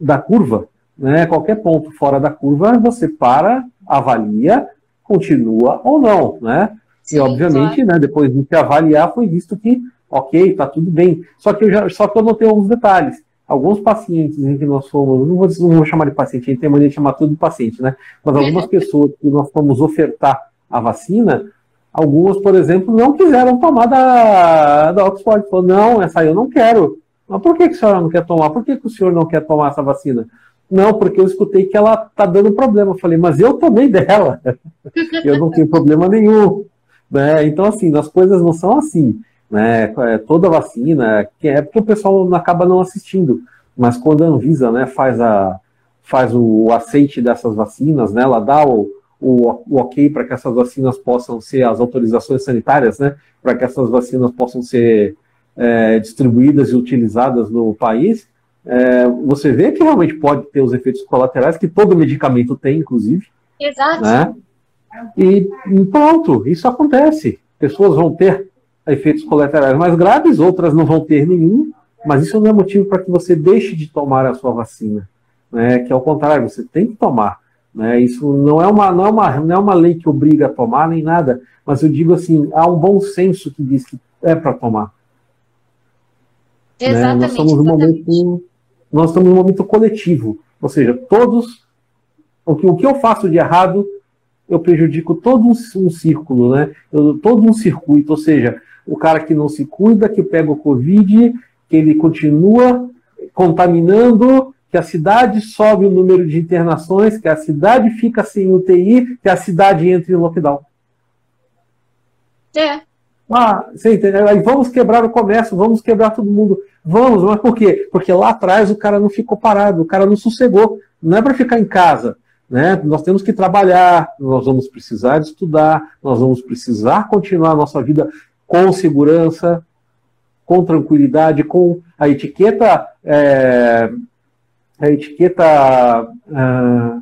da curva, né, qualquer ponto fora da curva, você para, avalia, continua ou não, né? Sim, e obviamente, claro. né, depois de avaliar, foi visto que, ok, tá tudo bem. Só que eu já, só que eu notei alguns detalhes. Alguns pacientes em que nós fomos, não vou, não vou chamar de paciente, a gente tem mania de chamar tudo de paciente, né? Mas algumas (laughs) pessoas que nós fomos ofertar a vacina, algumas, por exemplo, não quiseram tomar da, da Oxford. Falou, não, essa aí eu não quero. Mas por que, que a senhora não quer tomar? Por que, que o senhor não quer tomar essa vacina? Não, porque eu escutei que ela está dando problema. Eu falei, mas eu tomei dela. (laughs) eu não tenho problema nenhum. Né? Então, assim, as coisas não são assim. Né? É, toda vacina, que é porque o pessoal acaba não assistindo. Mas quando a Anvisa né, faz, a, faz o aceite dessas vacinas, né, ela dá o, o, o ok para que essas vacinas possam ser as autorizações sanitárias, né, para que essas vacinas possam ser é, distribuídas e utilizadas no país, é, você vê que realmente pode ter os efeitos colaterais que todo medicamento tem, inclusive. Exato. Né? E, e pronto, isso acontece. Pessoas vão ter efeitos colaterais mais graves, outras não vão ter nenhum, mas isso não é motivo para que você deixe de tomar a sua vacina. Né? Que ao contrário, você tem que tomar. Né? Isso não é, uma, não, é uma, não é uma lei que obriga a tomar nem nada, mas eu digo assim, há um bom senso que diz que é para tomar. Exatamente. Né? Nós estamos num momento nós estamos num momento coletivo. Ou seja, todos. O que, o que eu faço de errado, eu prejudico todo um, um círculo, né? Eu, todo um circuito. Ou seja, o cara que não se cuida, que pega o Covid, que ele continua contaminando, que a cidade sobe o número de internações, que a cidade fica sem UTI, que a cidade entra em lockdown. É. Ah, você entendeu? Aí vamos quebrar o comércio, vamos quebrar todo mundo. Vamos, mas por quê? Porque lá atrás o cara não ficou parado, o cara não sossegou. Não é para ficar em casa. Né? Nós temos que trabalhar, nós vamos precisar estudar, nós vamos precisar continuar a nossa vida com segurança, com tranquilidade, com a etiqueta, é, a etiqueta ah,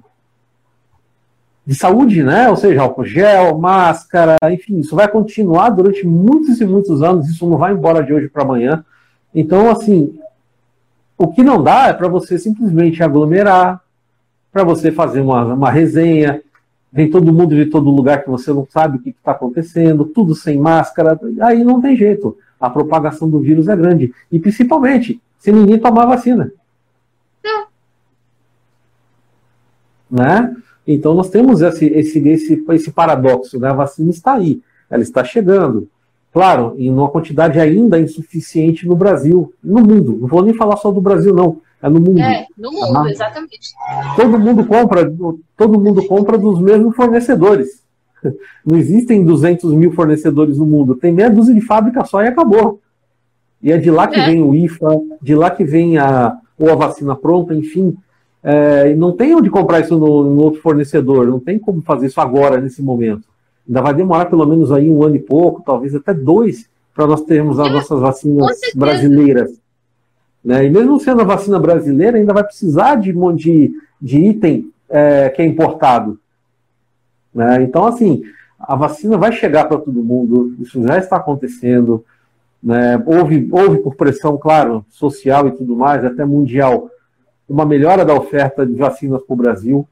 de saúde, né? Ou seja, álcool gel, máscara, enfim, isso vai continuar durante muitos e muitos anos, isso não vai embora de hoje para amanhã. Então, assim, o que não dá é para você simplesmente aglomerar, para você fazer uma, uma resenha, vem todo mundo de todo lugar que você não sabe o que está acontecendo, tudo sem máscara, aí não tem jeito. A propagação do vírus é grande. E principalmente, se ninguém tomar vacina. É. Né? Então nós temos esse, esse, esse, esse paradoxo, né? a vacina está aí, ela está chegando. Claro, em uma quantidade ainda insuficiente no Brasil, no mundo. Não vou nem falar só do Brasil, não. É no mundo. É, no mundo, ah, exatamente. Todo mundo compra, todo mundo compra dos mesmos fornecedores. (laughs) Não existem 200 mil fornecedores no mundo. Tem meia dúzia de fábrica só e acabou. E é de lá que é. vem o IFA, de lá que vem a, ou a vacina pronta, enfim. É, não tem onde comprar isso no, no, outro fornecedor, não tem como fazer isso agora, nesse momento. Ainda vai demorar pelo menos aí um ano e pouco, talvez até dois, para nós termos as nossas vacinas brasileiras. Né? E mesmo sendo a vacina brasileira, ainda vai precisar de, de, de item é, que é importado. Né? Então, assim, a vacina vai chegar para todo mundo, isso já está acontecendo. Né? Houve, houve, por pressão, claro, social e tudo mais, até mundial, uma melhora da oferta de vacinas para o Brasil.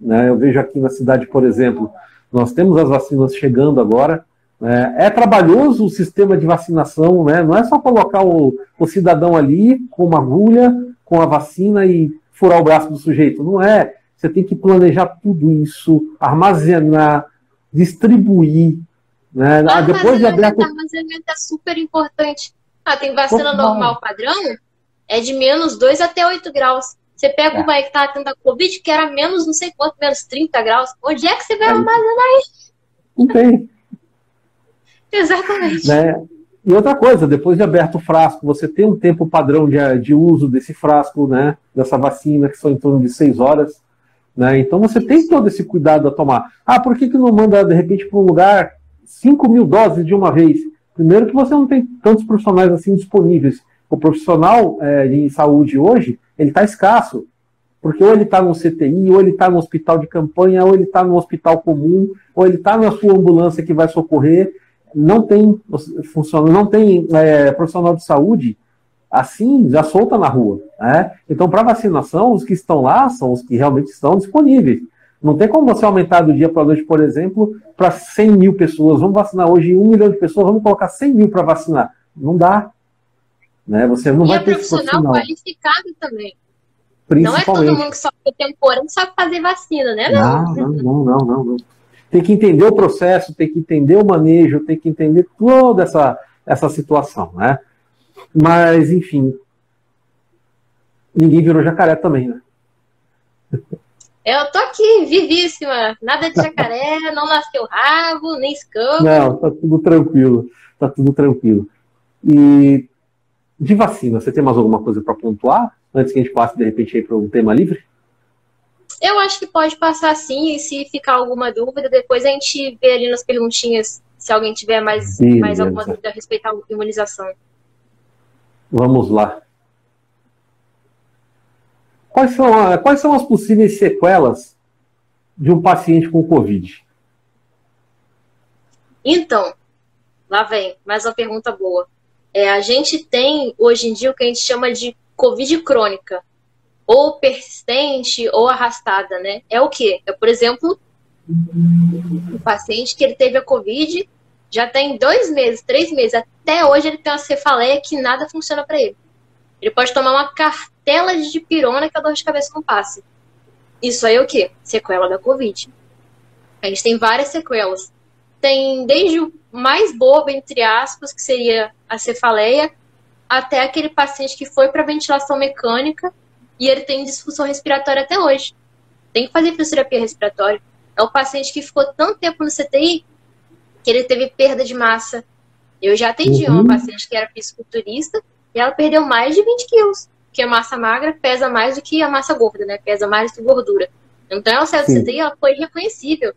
Né? Eu vejo aqui na cidade, por exemplo, nós temos as vacinas chegando agora, é, é, trabalhoso o sistema de vacinação, né? não é só colocar o, o, cidadão ali com uma agulha, com a vacina e furar o braço do sujeito. Não é. Você tem que planejar tudo isso, armazenar, distribuir. Né? Ah, depois de aberto... armazenamento é super importante. Ah, tem vacina normal padrão, é de menos 2 até 8 graus. Você pega é. uma que está tendo a Covid, que era menos não sei quanto, menos 30 graus. Onde é que você vai armazenar isso? Não tem. Exatamente. Né? E outra coisa, depois de aberto o frasco, você tem um tempo padrão de, de uso desse frasco, né, dessa vacina, que são em torno de seis horas. Né? Então você tem todo esse cuidado a tomar. Ah, por que, que não manda, de repente, para um lugar 5 mil doses de uma vez? Primeiro que você não tem tantos profissionais assim disponíveis. O profissional é, de saúde hoje, ele está escasso. Porque ou ele está no CTI, ou ele está no hospital de campanha, ou ele está no hospital comum, ou ele está na sua ambulância que vai socorrer não tem não tem é, profissional de saúde assim já solta na rua. Né? Então, para vacinação, os que estão lá são os que realmente estão disponíveis. Não tem como você aumentar do dia para a noite, por exemplo, para 100 mil pessoas. Vamos vacinar hoje um milhão de pessoas, vamos colocar 100 mil para vacinar. Não dá. Né? Você não e vai é ter profissional, profissional qualificado também. Não é todo mundo que só tem temporada sabe fazer vacina, né? Não, não, não, não, não. não tem que entender o processo, tem que entender o manejo, tem que entender toda essa, essa situação, né? Mas, enfim, ninguém virou jacaré também, né? Eu tô aqui, vivíssima. Nada de jacaré, (laughs) não nasceu rabo, nem escampo. Não, tá tudo tranquilo. Tá tudo tranquilo. E de vacina, você tem mais alguma coisa para pontuar? Antes que a gente passe, de repente, aí para um tema livre? Eu acho que pode passar sim, e se ficar alguma dúvida, depois a gente vê ali nas perguntinhas se alguém tiver mais, mais alguma dúvida a respeito da imunização. Vamos lá. Quais são, quais são as possíveis sequelas de um paciente com Covid? Então, lá vem, mais uma pergunta boa. É, a gente tem hoje em dia o que a gente chama de Covid crônica, ou persistente ou arrastada, né? É o quê? É, por exemplo, o paciente que ele teve a Covid já tem dois meses, três meses, até hoje ele tem uma cefaleia que nada funciona para ele. Ele pode tomar uma cartela de dipirona que a dor de cabeça não passe. Isso aí é o quê? Sequela da Covid. A gente tem várias sequelas. Tem desde o mais bobo, entre aspas, que seria a cefaleia, até aquele paciente que foi para ventilação mecânica e ele tem disfunção respiratória até hoje. Tem que fazer fisioterapia respiratória. É o paciente que ficou tanto tempo no CTI que ele teve perda de massa. Eu já atendi uhum. uma paciente que era fisiculturista e ela perdeu mais de 20 quilos, porque a massa magra pesa mais do que a massa gorda, né? Pesa mais do que gordura. Então ela saiu do CTI ela foi irreconhecível.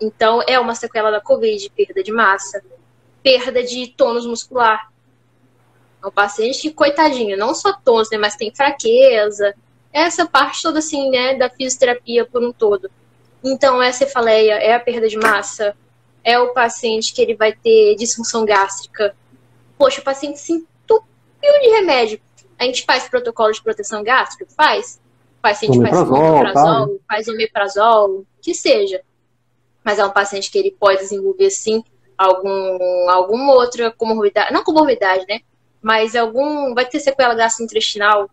Então é uma sequela da Covid, perda de massa, perda de tônus muscular. É um paciente que, coitadinho, não só tônus, né, mas tem fraqueza. Essa parte toda, assim, né, da fisioterapia por um todo. Então, é a cefaleia, é a perda de massa, é o paciente que ele vai ter disfunção gástrica. Poxa, o paciente se entupiu de remédio. A gente faz protocolo de proteção gástrica? Faz. O paciente faz omeprazol, tá? faz omeprazol, que seja. Mas é um paciente que ele pode desenvolver, sim, algum, alguma outra comorbidade, não comorbidade, né? Mas algum, vai ter sequela gastrointestinal.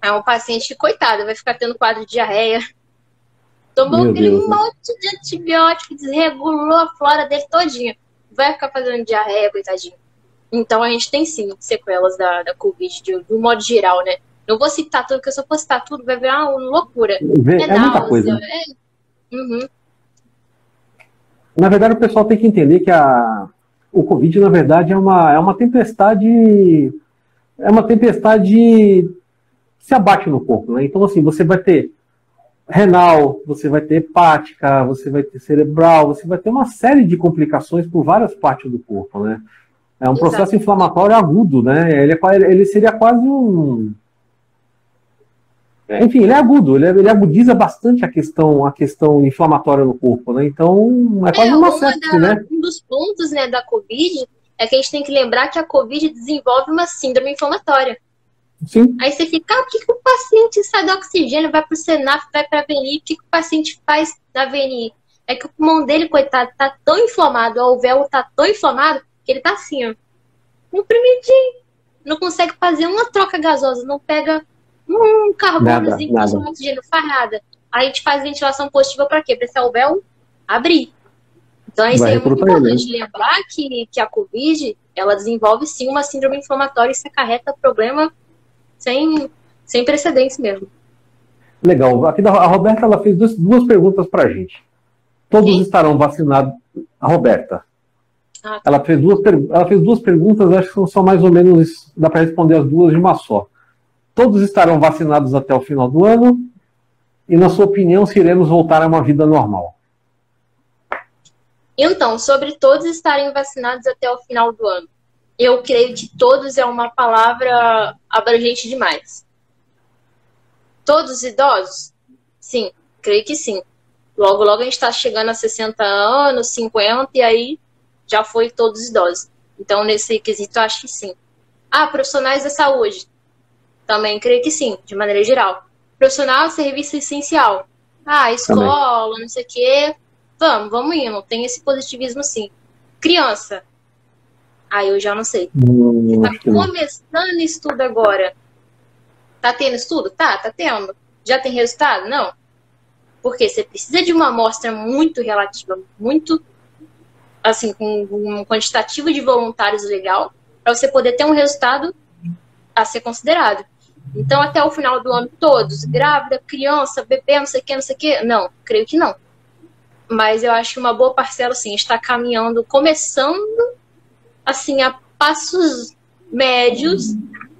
É um paciente coitado, vai ficar tendo quadro de diarreia, Tomou aquele Deus, monte de antibiótico, desregulou a flora dele todinha. Vai ficar fazendo diarreia, coitadinho. Então a gente tem sim sequelas da, da Covid, de, de um modo geral, né? Não vou citar tudo, porque se eu for citar tudo, vai virar uma loucura. É, é muita coisa. É... Uhum. Na verdade, o pessoal tem que entender que a, o Covid, na verdade, é uma, é uma tempestade. É uma tempestade que se abate no corpo, né? Então, assim, você vai ter renal, você vai ter hepática, você vai ter cerebral, você vai ter uma série de complicações por várias partes do corpo, né? É um Exato. processo inflamatório agudo, né? Ele, é, ele seria quase um. Enfim, ele é agudo, ele, é, ele agudiza bastante a questão, a questão inflamatória no corpo, né? Então, é quase é, uma sepse, né? Um dos pontos né, da Covid é que a gente tem que lembrar que a Covid desenvolve uma síndrome inflamatória. Sim. Aí você fica, ah, por que, que o paciente sai do oxigênio, vai para o Senaf, vai para a VNI, o que, que o paciente faz na VNI? É que o pulmão dele, coitado, tá tão inflamado, o alvéolo tá tão inflamado, que ele tá assim, ó, comprimidinho. Não consegue fazer uma troca gasosa, não pega um carbonozinho com oxigênio, faz nada. Aí a gente faz ventilação positiva para quê? Para esse alvéolo abrir. Então, isso é muito importante ele. lembrar que, que a COVID, ela desenvolve sim uma síndrome inflamatória e isso acarreta problema sem, sem precedentes mesmo. Legal. Aqui a Roberta ela fez duas, duas perguntas para a gente. Todos Sim. estarão vacinados. A Roberta. Ah, tá. ela, fez duas, ela fez duas perguntas, acho que são só mais ou menos. Dá para responder as duas de uma só. Todos estarão vacinados até o final do ano? E, na sua opinião, se iremos voltar a uma vida normal? Então, sobre todos estarem vacinados até o final do ano eu creio que todos é uma palavra abrangente demais. Todos idosos? Sim, creio que sim. Logo, logo a gente está chegando a 60 anos, 50, e aí já foi todos idosos. Então, nesse quesito, acho que sim. Ah, profissionais da saúde? Também creio que sim, de maneira geral. Profissional, serviço essencial. Ah, escola, Também. não sei o quê. Vamos, vamos indo. Tem esse positivismo sim. Criança, Aí eu já não sei. Hum, tá começando estudo agora. Tá tendo estudo? Tá, tá tendo. Já tem resultado? Não. Porque você precisa de uma amostra muito relativa, muito assim, com um quantitativo de voluntários legal, para você poder ter um resultado a ser considerado. Então, até o final do ano, todos, grávida, criança, bebê, não sei o que, não sei o que, não, creio que não. Mas eu acho que uma boa parcela, sim, está caminhando, começando assim, a passos médios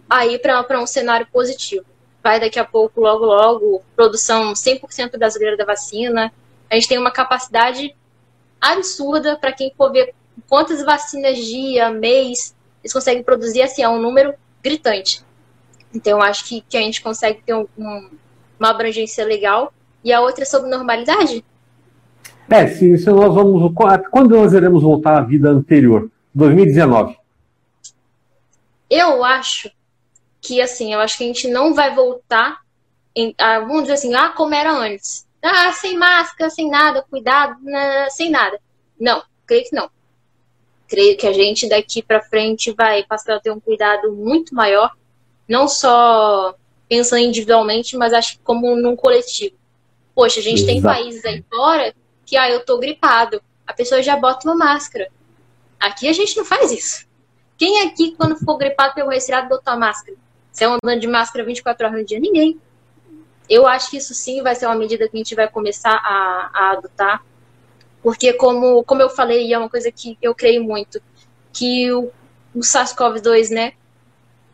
aí para um cenário positivo. Vai daqui a pouco, logo, logo, produção 100% brasileira da vacina. A gente tem uma capacidade absurda para quem for ver quantas vacinas dia, mês, eles conseguem produzir, assim, é um número gritante. Então, eu acho que, que a gente consegue ter um, um, uma abrangência legal. E a outra é sobre normalidade. É, se, se nós vamos. Quando nós iremos voltar à vida anterior? 2019? Eu acho que, assim, eu acho que a gente não vai voltar, em, ah, vamos dizer assim, ah, como era antes. Ah, sem máscara, sem nada, cuidado, né, sem nada. Não, creio que não. Creio que a gente daqui para frente vai passar a ter um cuidado muito maior Não só pensando individualmente, mas acho que como num coletivo. Poxa, a gente Exato. tem países aí fora que, ah, eu tô gripado. A pessoa já bota uma máscara. Aqui a gente não faz isso. Quem aqui, quando for gripado, pegou resfriado, botou a máscara? Você é andando de máscara 24 horas no dia? Ninguém. Eu acho que isso sim vai ser uma medida que a gente vai começar a, a adotar. Porque, como, como eu falei, é uma coisa que eu creio muito, que o, o SARS-CoV-2, né,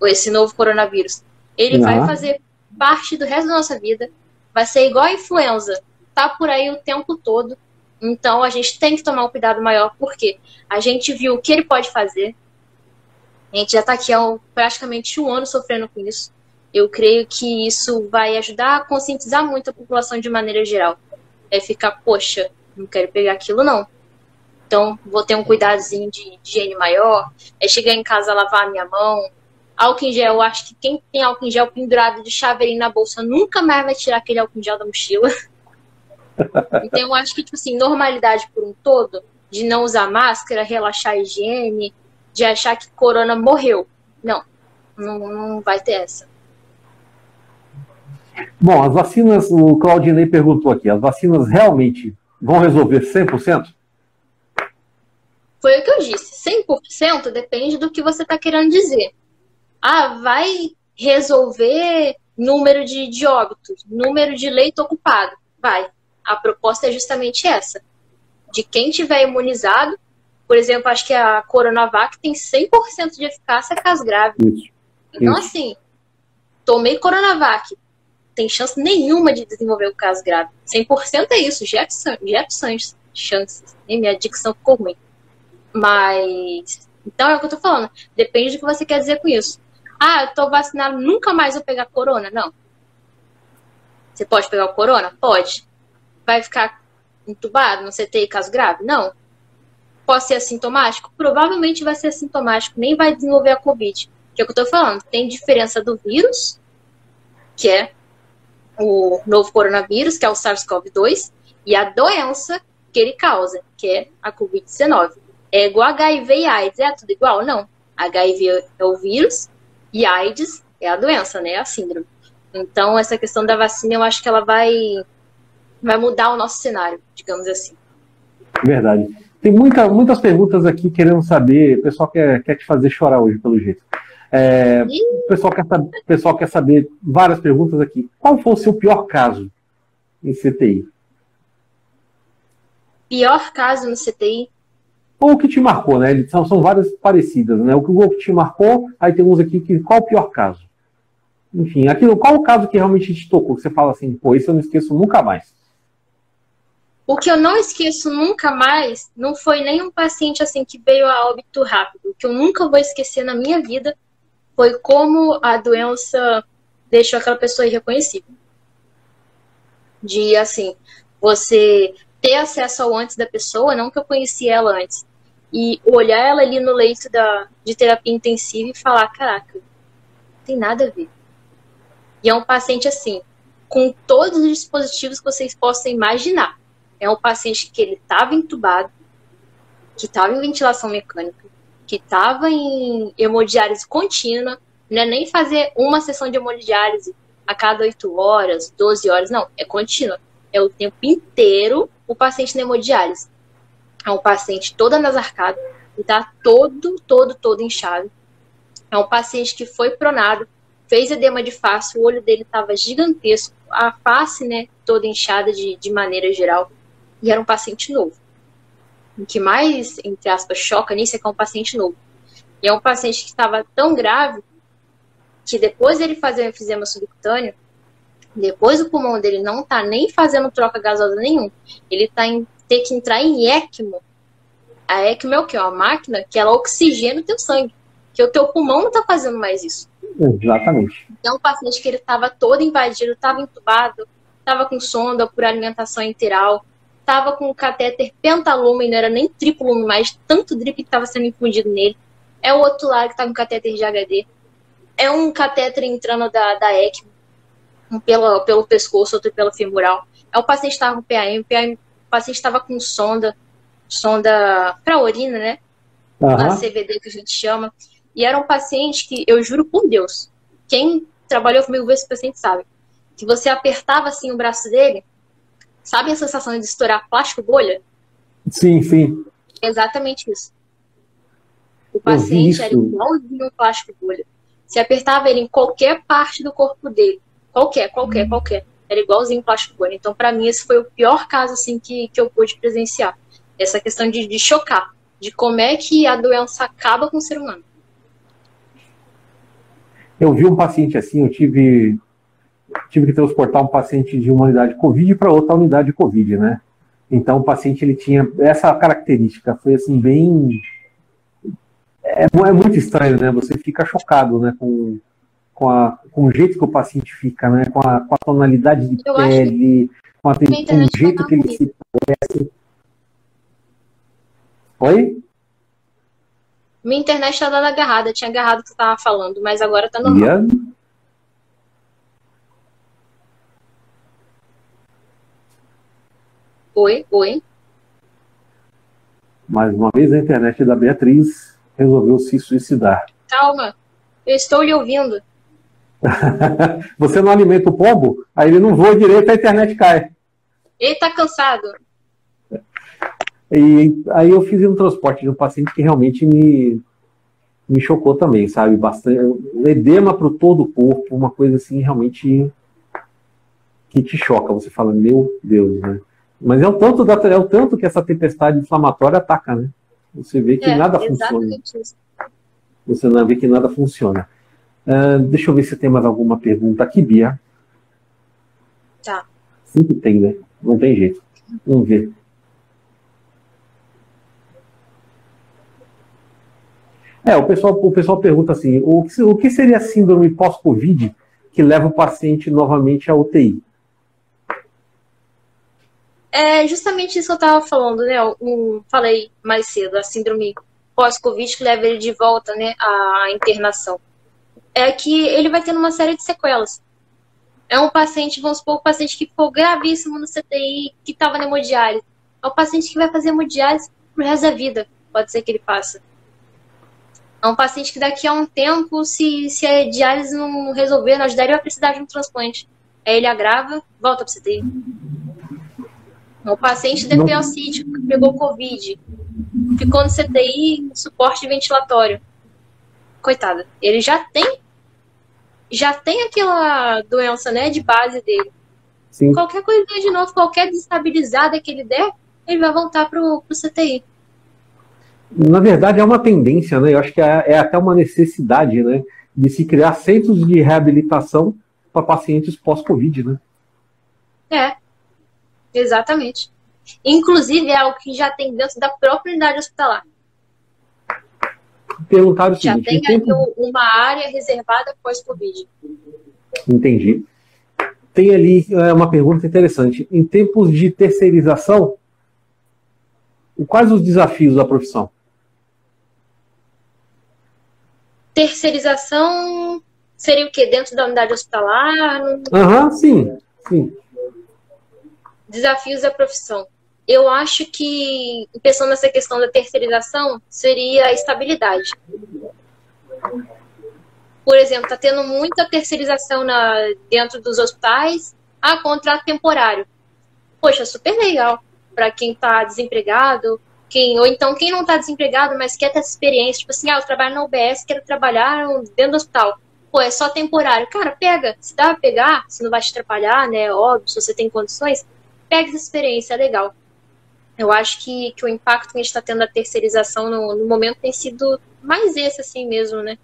esse novo coronavírus, ele vai fazer parte do resto da nossa vida, vai ser igual a influenza, tá por aí o tempo todo. Então a gente tem que tomar um cuidado maior, porque a gente viu o que ele pode fazer. A gente já está aqui há praticamente um ano sofrendo com isso. Eu creio que isso vai ajudar a conscientizar muito a população de maneira geral. É ficar, poxa, não quero pegar aquilo não. Então, vou ter um cuidadozinho de, de higiene maior. É chegar em casa, lavar a minha mão, Álcool em gel, eu acho que quem tem álcool em gel pendurado de chaveirinho na bolsa nunca mais vai tirar aquele álcool em gel da mochila. (laughs) então eu acho que, tipo assim, normalidade por um todo, de não usar máscara, relaxar a higiene, de achar que corona morreu. Não, não, não vai ter essa. Bom, as vacinas, o Claudinei perguntou aqui, as vacinas realmente vão resolver 100%? Foi o que eu disse, 100% depende do que você está querendo dizer ah, vai resolver número de, de óbitos, número de leito ocupado. Vai. A proposta é justamente essa. De quem tiver imunizado, por exemplo, acho que a Coronavac tem 100% de eficácia caso grave. Isso. Então, Isso. assim, tomei Coronavac, tem chance nenhuma de desenvolver o caso grave. 100% é isso, Jefferson, Jefferson chances. E minha dicção ficou ruim. Mas, então é o que eu tô falando. Depende do que você quer dizer com isso. Ah, eu tô vacinado, nunca mais vou pegar corona. Não. Você pode pegar o corona? Pode. Vai ficar entubado, não CTI caso grave? Não. Pode ser assintomático? Provavelmente vai ser assintomático, nem vai desenvolver a Covid. Que é o que eu tô falando. Tem diferença do vírus, que é o novo coronavírus, que é o SARS-CoV-2, e a doença que ele causa, que é a Covid-19. É igual HIV e AIDS, é tudo igual? Não. HIV é o vírus e AIDS é a doença, né? A síndrome. Então, essa questão da vacina, eu acho que ela vai, vai mudar o nosso cenário, digamos assim. Verdade. Tem muita, muitas perguntas aqui querendo saber. O pessoal quer, quer te fazer chorar hoje, pelo jeito. É, o, pessoal quer, o pessoal quer saber várias perguntas aqui. Qual foi o seu pior caso em CTI? Pior caso no CTI? Ou o que te marcou, né? São, são várias parecidas, né? O que o que te marcou, aí tem uns aqui que qual o pior caso? Enfim, aquilo, qual o caso que realmente te tocou? Que você fala assim, pô, isso eu não esqueço nunca mais. O que eu não esqueço nunca mais não foi nenhum paciente assim que veio a óbito rápido. O que eu nunca vou esquecer na minha vida foi como a doença deixou aquela pessoa irreconhecível. De assim, você ter acesso ao antes da pessoa, não que eu conhecia ela antes, e olhar ela ali no leito da, de terapia intensiva e falar: caraca, não tem nada a ver. E é um paciente assim, com todos os dispositivos que vocês possam imaginar. É um paciente que ele estava entubado, que estava em ventilação mecânica, que estava em hemodiálise contínua, não é nem fazer uma sessão de hemodiálise a cada 8 horas, 12 horas, não, é contínua. É o tempo inteiro o paciente na hemodiálise é um paciente todo anasarcado, está todo, todo, todo inchado. É um paciente que foi pronado, fez edema de face, o olho dele estava gigantesco, a face, né, toda inchada de, de maneira geral, e era um paciente novo. O que mais, entre aspas, choca nisso é que é um paciente novo. E é um paciente que estava tão grave que depois dele fazer o enfisema subcutâneo, depois o pulmão dele não tá nem fazendo troca gasosa nenhum, ele tá em ter que entrar em ECMO. A ECMO é o que? É uma máquina que ela oxigena o teu sangue. Que o teu pulmão não está fazendo mais isso. Exatamente. Então, o paciente que ele estava todo invadido, estava entubado, estava com sonda por alimentação enteral, estava com o catéter pentalume, não era nem triplume mais, tanto drip que estava sendo infundido nele. É o outro lado que está com catéter de HD. É um catéter entrando da, da ECMO, um pelo, pelo pescoço, outro pelo femoral. É o paciente que estava com PAM, PAM paciente estava com sonda, sonda para urina, né? Uhum. A CVD que a gente chama. E era um paciente que, eu juro por Deus, quem trabalhou comigo esse paciente sabe. Que você apertava assim o braço dele, sabe a sensação de estourar plástico bolha? Sim, sim. Exatamente isso. O paciente era igualzinho um plástico bolha. Você apertava ele em qualquer parte do corpo dele. Qualquer, qualquer, hum. qualquer. Era igualzinho plástico bolha. Então, para mim, esse foi o pior caso assim que, que eu pude presenciar. Essa questão de, de chocar. De como é que a doença acaba com o ser humano. Eu vi um paciente assim, eu tive, tive que transportar um paciente de uma unidade Covid para outra unidade Covid, né? Então o paciente ele tinha essa característica, foi assim bem é, é muito estranho, né? Você fica chocado, né, com, com, a, com o jeito que o paciente fica, né? Com a, com a tonalidade de eu pele, com, a, com o jeito que ele se parece. Oi? Minha internet tá dando agarrada, tinha agarrado que você tava falando, mas agora tá normal. Yeah. Oi, oi. Mais uma vez a internet da Beatriz resolveu se suicidar. Calma, eu estou lhe ouvindo. (laughs) Você não alimenta o pombo, aí ele não voa direito, a internet cai. Ele tá cansado. E aí eu fiz um transporte de um paciente que realmente me, me chocou também, sabe? Bastante. Edema para todo o corpo, uma coisa assim realmente que te choca. Você fala, meu Deus, né? Mas é o tanto, da, é o tanto que essa tempestade inflamatória ataca, né? Você vê que é, nada funciona. Isso. Você não vê que nada funciona. Uh, deixa eu ver se tem mais alguma pergunta aqui, Bia. Tá. Sempre tem, né? Não tem jeito. Vamos ver. É, o pessoal, o pessoal pergunta assim: o que, o que seria síndrome pós-Covid que leva o paciente novamente à UTI? É justamente isso que eu estava falando, né? Um, falei mais cedo, a síndrome pós-Covid que leva ele de volta, né, à internação. É que ele vai tendo uma série de sequelas. É um paciente, vamos supor, um paciente que ficou gravíssimo no CTI, que estava na hemodiálise. É um paciente que vai fazer hemodiálise pro resto da vida. Pode ser que ele faça. É um paciente que daqui a um tempo, se, se a diálise não resolver, não ajudar, ele vai precisar de um transplante. Aí ele agrava, volta para o CTI. É um paciente DPLcítico que pegou Covid, ficou no CTI, suporte ventilatório. Coitada, ele já tem já tem aquela doença, né, de base dele. Sim. Qualquer coisa de novo, qualquer desestabilizada que ele der, ele vai voltar pro, pro CTI na verdade, é uma tendência, né? Eu acho que é, é até uma necessidade, né? De se criar centros de reabilitação para pacientes pós-Covid, né? É, exatamente. Inclusive, é algo que já tem dentro da própria unidade hospitalar. Perguntaram o já seguinte... Já tem tempo... uma área reservada pós-Covid. Entendi. Tem ali é, uma pergunta interessante. Em tempos de terceirização, quais os desafios da profissão? terceirização seria o quê? Dentro da unidade hospitalar? Aham, uhum, sim, sim. Desafios da profissão. Eu acho que, pensando nessa questão da terceirização, seria a estabilidade. Por exemplo, está tendo muita terceirização na, dentro dos hospitais. Ah, contrato temporário. Poxa, super legal para quem está desempregado, quem, ou então quem não está desempregado, mas quer ter essa experiência, tipo assim, ah, eu trabalho na UBS, quero trabalhar dentro do hospital. Pô, é só temporário. Cara, pega. Se dá pra pegar, se não vai te atrapalhar, né? Óbvio, se você tem condições, pega essa experiência, é legal. Eu acho que, que o impacto que a gente está tendo da terceirização no, no momento tem sido mais esse, assim mesmo, né?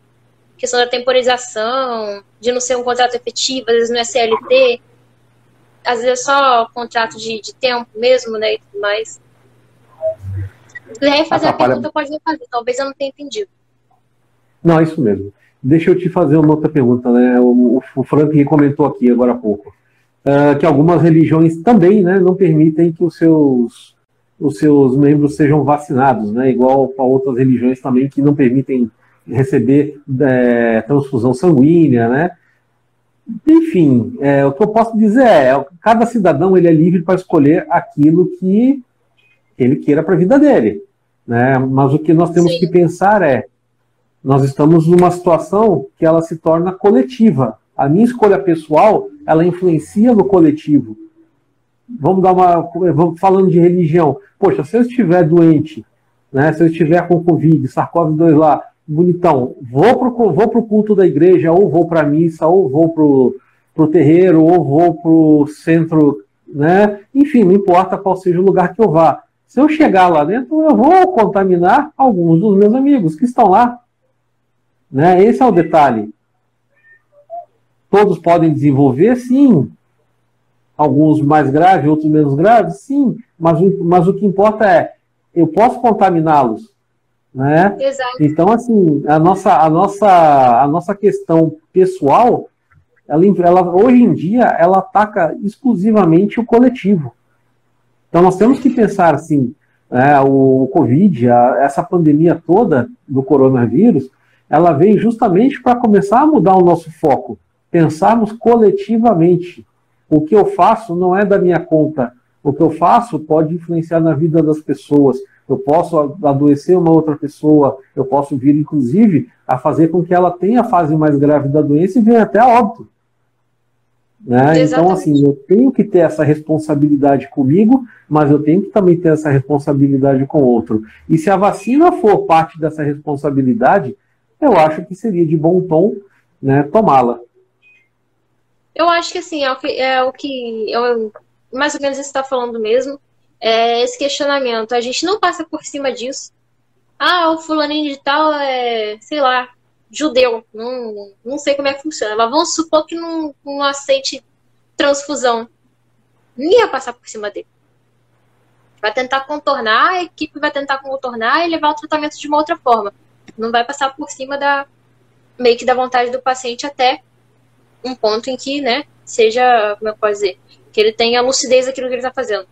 A questão da temporização, de não ser um contrato efetivo, às vezes não é CLT, às vezes é só contrato de, de tempo mesmo, né? E tudo mais. Refazer a pergunta, pode refazer. Talvez eu não tenha entendido. Não, é isso mesmo. Deixa eu te fazer uma outra pergunta, né? O, o Frank comentou aqui agora há pouco. Uh, que algumas religiões também né, não permitem que os seus, os seus membros sejam vacinados, né? Igual a outras religiões também que não permitem receber é, transfusão sanguínea, né? Enfim, é, o que eu posso dizer é, cada cidadão ele é livre para escolher aquilo que ele queira para a vida dele. Né? Mas o que nós temos Sim. que pensar é Nós estamos numa situação que ela se torna coletiva. A minha escolha pessoal, ela influencia no coletivo. Vamos dar uma. Vamos falando de religião. Poxa, se eu estiver doente, né, se eu estiver com Covid, SARS-CoV-2 lá, bonitão, vou pro, vou pro culto da igreja, ou vou para a missa, ou vou pro, pro terreiro, ou vou pro centro, né? Enfim, não importa qual seja o lugar que eu vá. Se eu chegar lá dentro, eu vou contaminar alguns dos meus amigos que estão lá. Né? Esse é o detalhe. Todos podem desenvolver, sim. Alguns mais graves, outros menos graves, sim. Mas o, mas o que importa é, eu posso contaminá-los. Né? Exato. Então, assim, a nossa, a nossa, a nossa questão pessoal, ela, ela, hoje em dia, ela ataca exclusivamente o coletivo. Então nós temos que pensar assim, é, o Covid, a, essa pandemia toda do coronavírus, ela veio justamente para começar a mudar o nosso foco, pensarmos coletivamente. O que eu faço não é da minha conta. O que eu faço pode influenciar na vida das pessoas. Eu posso adoecer uma outra pessoa, eu posso vir, inclusive, a fazer com que ela tenha a fase mais grave da doença e venha até a óbito. Né? Então, assim, eu tenho que ter essa responsabilidade comigo, mas eu tenho que também ter essa responsabilidade com o outro. E se a vacina for parte dessa responsabilidade, eu acho que seria de bom tom né, tomá-la. Eu acho que assim, é o que, é o que eu, mais ou menos você está falando mesmo, é esse questionamento. A gente não passa por cima disso. Ah, o fulaninho de tal é, sei lá, judeu. Não, não sei como é que funciona. Mas vamos supor que não, não aceite transfusão. Ninguém vai passar por cima dele. Vai tentar contornar, a equipe vai tentar contornar e levar o tratamento de uma outra forma. Não vai passar por cima da meio que da vontade do paciente até um ponto em que, né, seja, como eu posso dizer, que ele tenha lucidez daquilo que ele está fazendo.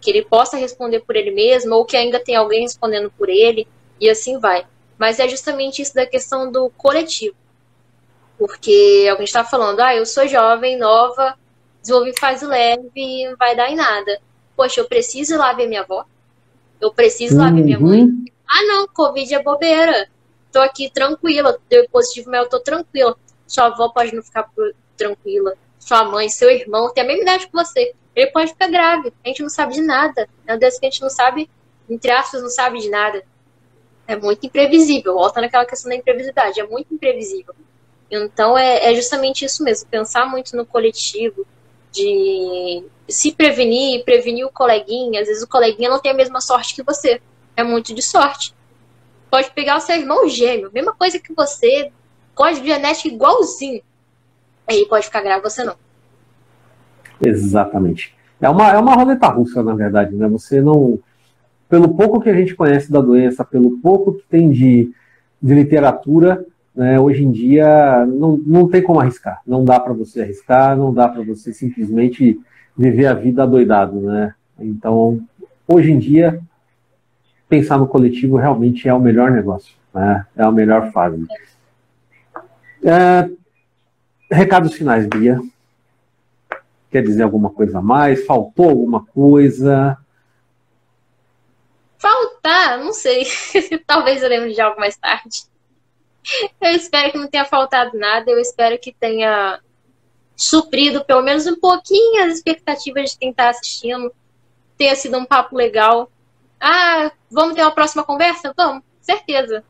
Que ele possa responder por ele mesmo, ou que ainda tem alguém respondendo por ele, e assim vai. Mas é justamente isso da questão do coletivo. Porque alguém está falando, ah, eu sou jovem, nova, desenvolvi fase leve e não vai dar em nada. Poxa, eu preciso ir lá ver minha avó? Eu preciso ir lá ver minha mãe? Uhum. Ah, não, Covid é bobeira. Tô aqui tranquila, deu positivo, mas eu tô tranquila. Sua avó pode não ficar tranquila. Sua mãe, seu irmão tem a mesma idade que você. Ele pode ficar grave. A gente não sabe de nada. É um Deus que a gente não sabe, entre aspas, não sabe de nada é muito imprevisível. Volta naquela questão da imprevisibilidade, é muito imprevisível. Então é, é justamente isso mesmo, pensar muito no coletivo, de se prevenir, prevenir o coleguinha. Às vezes o coleguinha não tem a mesma sorte que você. É muito de sorte. Pode pegar o seu irmão gêmeo, mesma coisa que você, código genético igualzinho. Aí pode ficar grave, você não. Exatamente. É uma, é uma roleta russa, na verdade, né? Você não pelo pouco que a gente conhece da doença, pelo pouco que tem de, de literatura, né, hoje em dia não, não tem como arriscar. Não dá para você arriscar, não dá para você simplesmente viver a vida adoidado. Né? Então, hoje em dia, pensar no coletivo realmente é o melhor negócio, né? é a melhor fase. É, recados finais, Bia. Quer dizer alguma coisa a mais? Faltou alguma coisa? Faltar, não sei. (laughs) Talvez eu lembre de algo mais tarde. Eu espero que não tenha faltado nada. Eu espero que tenha suprido pelo menos um pouquinho as expectativas de quem está assistindo. Tenha sido um papo legal. Ah, vamos ter uma próxima conversa? Vamos, certeza.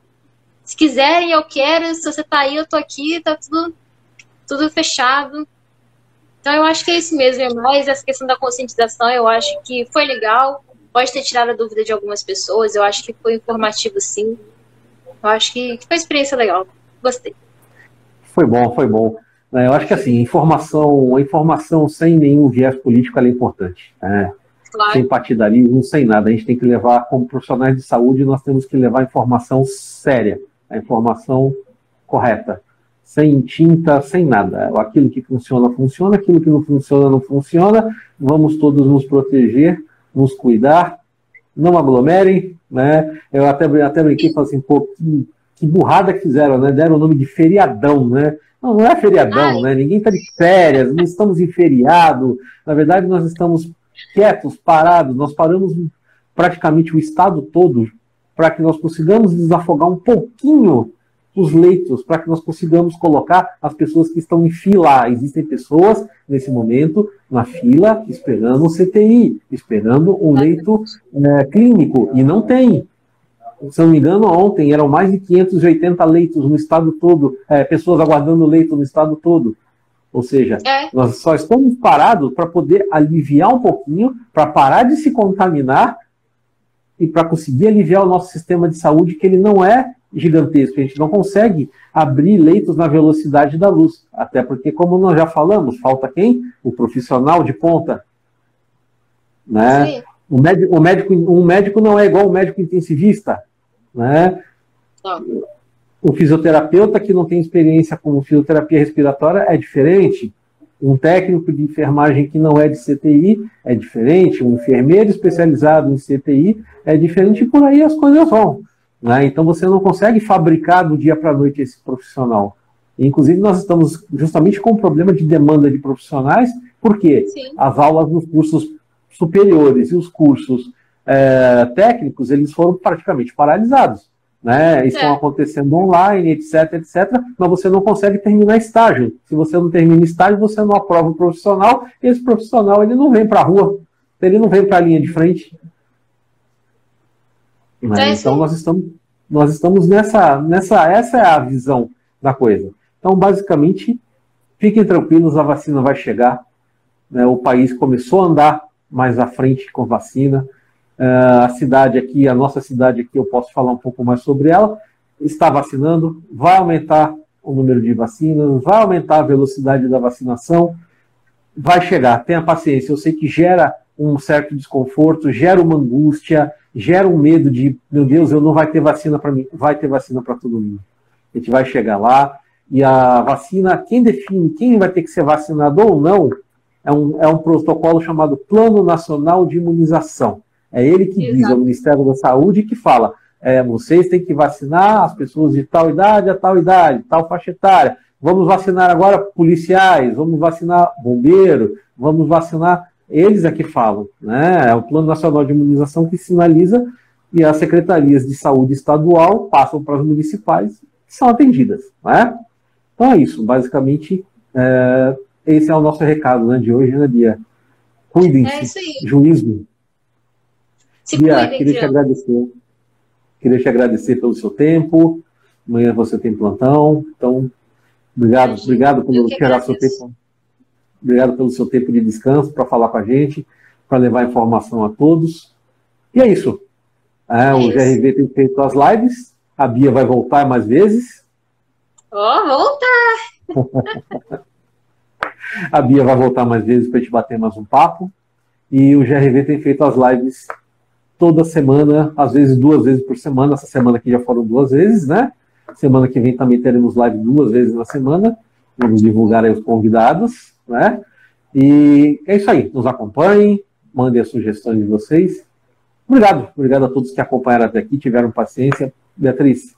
Se quiserem, eu quero. Se você tá aí, eu tô aqui. Tá tudo, tudo fechado. Então eu acho que é isso mesmo. É mais essa questão da conscientização. Eu acho que foi legal pode ter tirado a dúvida de algumas pessoas. Eu acho que foi informativo, sim. Eu acho que, foi uma experiência legal. Gostei. Foi bom, foi bom. É, eu acho que assim, informação, a informação sem nenhum viés político é importante. Né? Claro. Sem partidarismo, sem nada. A gente tem que levar, como profissionais de saúde, nós temos que levar informação séria, a informação correta. Sem tinta, sem nada. Aquilo que funciona, funciona. Aquilo que não funciona, não funciona. Vamos todos nos proteger nos cuidar, não aglomerem, né? Eu até, até brinquei e falei assim, pô, que, que, burrada que fizeram, né? Deram o nome de feriadão, né? Não, não é feriadão, Ai. né? Ninguém está de férias, não estamos em feriado. Na verdade, nós estamos quietos, parados, nós paramos praticamente o estado todo para que nós consigamos desafogar um pouquinho os leitos, para que nós consigamos colocar as pessoas que estão em fila. Existem pessoas, nesse momento, na fila, esperando um CTI, esperando um leito é, clínico, e não tem. Se não me engano, ontem eram mais de 580 leitos no estado todo, é, pessoas aguardando leito no estado todo. Ou seja, é. nós só estamos parados para poder aliviar um pouquinho, para parar de se contaminar e para conseguir aliviar o nosso sistema de saúde, que ele não é gigantesco. A gente não consegue abrir leitos na velocidade da luz. Até porque, como nós já falamos, falta quem? O profissional de ponta. Né? O médico, o médico, um médico não é igual um médico intensivista. Né? Não o fisioterapeuta que não tem experiência com fisioterapia respiratória é diferente. Um técnico de enfermagem que não é de CTI é diferente. Um enfermeiro especializado em CTI é diferente e por aí as coisas vão. Né? Então você não consegue fabricar do dia para a noite esse profissional. Inclusive, nós estamos justamente com um problema de demanda de profissionais, porque Sim. as aulas nos cursos superiores e os cursos é, técnicos eles foram praticamente paralisados né? Estão é. acontecendo online, etc, etc, mas você não consegue terminar estágio. Se você não termina estágio, você não aprova o profissional, e esse profissional ele não vem para a rua, ele não vem para a linha de frente. Né? É então nós estamos, nós estamos nessa, nessa, essa é a visão da coisa. Então, basicamente, fiquem tranquilos, a vacina vai chegar. Né? O país começou a andar mais à frente com vacina. Uh, a cidade aqui, a nossa cidade aqui, eu posso falar um pouco mais sobre ela, está vacinando, vai aumentar o número de vacinas, vai aumentar a velocidade da vacinação, vai chegar, tenha paciência. Eu sei que gera um certo desconforto, gera uma angústia, gera um medo de, meu Deus, eu não vai ter vacina para mim, vai ter vacina para todo mundo. A gente vai chegar lá e a vacina, quem define quem vai ter que ser vacinado ou não, é um, é um protocolo chamado Plano Nacional de Imunização. É ele que Exato. diz, é o Ministério da Saúde que fala, é, vocês têm que vacinar as pessoas de tal idade a tal idade, tal faixa etária. Vamos vacinar agora policiais, vamos vacinar bombeiro, vamos vacinar. Eles é que falam, né? É o Plano Nacional de Imunização que sinaliza e as secretarias de saúde estadual passam para as municipais que são atendidas, né? Então é isso, basicamente, é, esse é o nosso recado né, de hoje, né, Bia? Cuidem-se, é juízo, se Bia, cuidem, queria te agradecer. Queria te agradecer pelo seu tempo. Amanhã você tem plantão. Então, obrigado, Imagina, obrigado por tirar seu tempo. Obrigado pelo seu tempo de descanso para falar com a gente, para levar informação a todos. E é isso. É, é o. GRV tem feito as lives. A Bia vai voltar mais vezes. Ó, oh, voltar! (laughs) a Bia vai voltar mais vezes para a gente bater mais um papo. E o GRV tem feito as lives toda semana, às vezes duas vezes por semana. Essa semana aqui já foram duas vezes, né? Semana que vem também teremos live duas vezes na semana. Vamos divulgar aí os convidados, né? E é isso aí. Nos acompanhem, mandem as sugestões de vocês. Obrigado, obrigado a todos que acompanharam até aqui, tiveram paciência. Beatriz,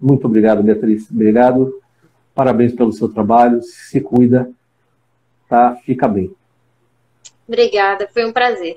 muito obrigado, Beatriz. Obrigado. Parabéns pelo seu trabalho. Se cuida, tá? Fica bem. Obrigada, foi um prazer.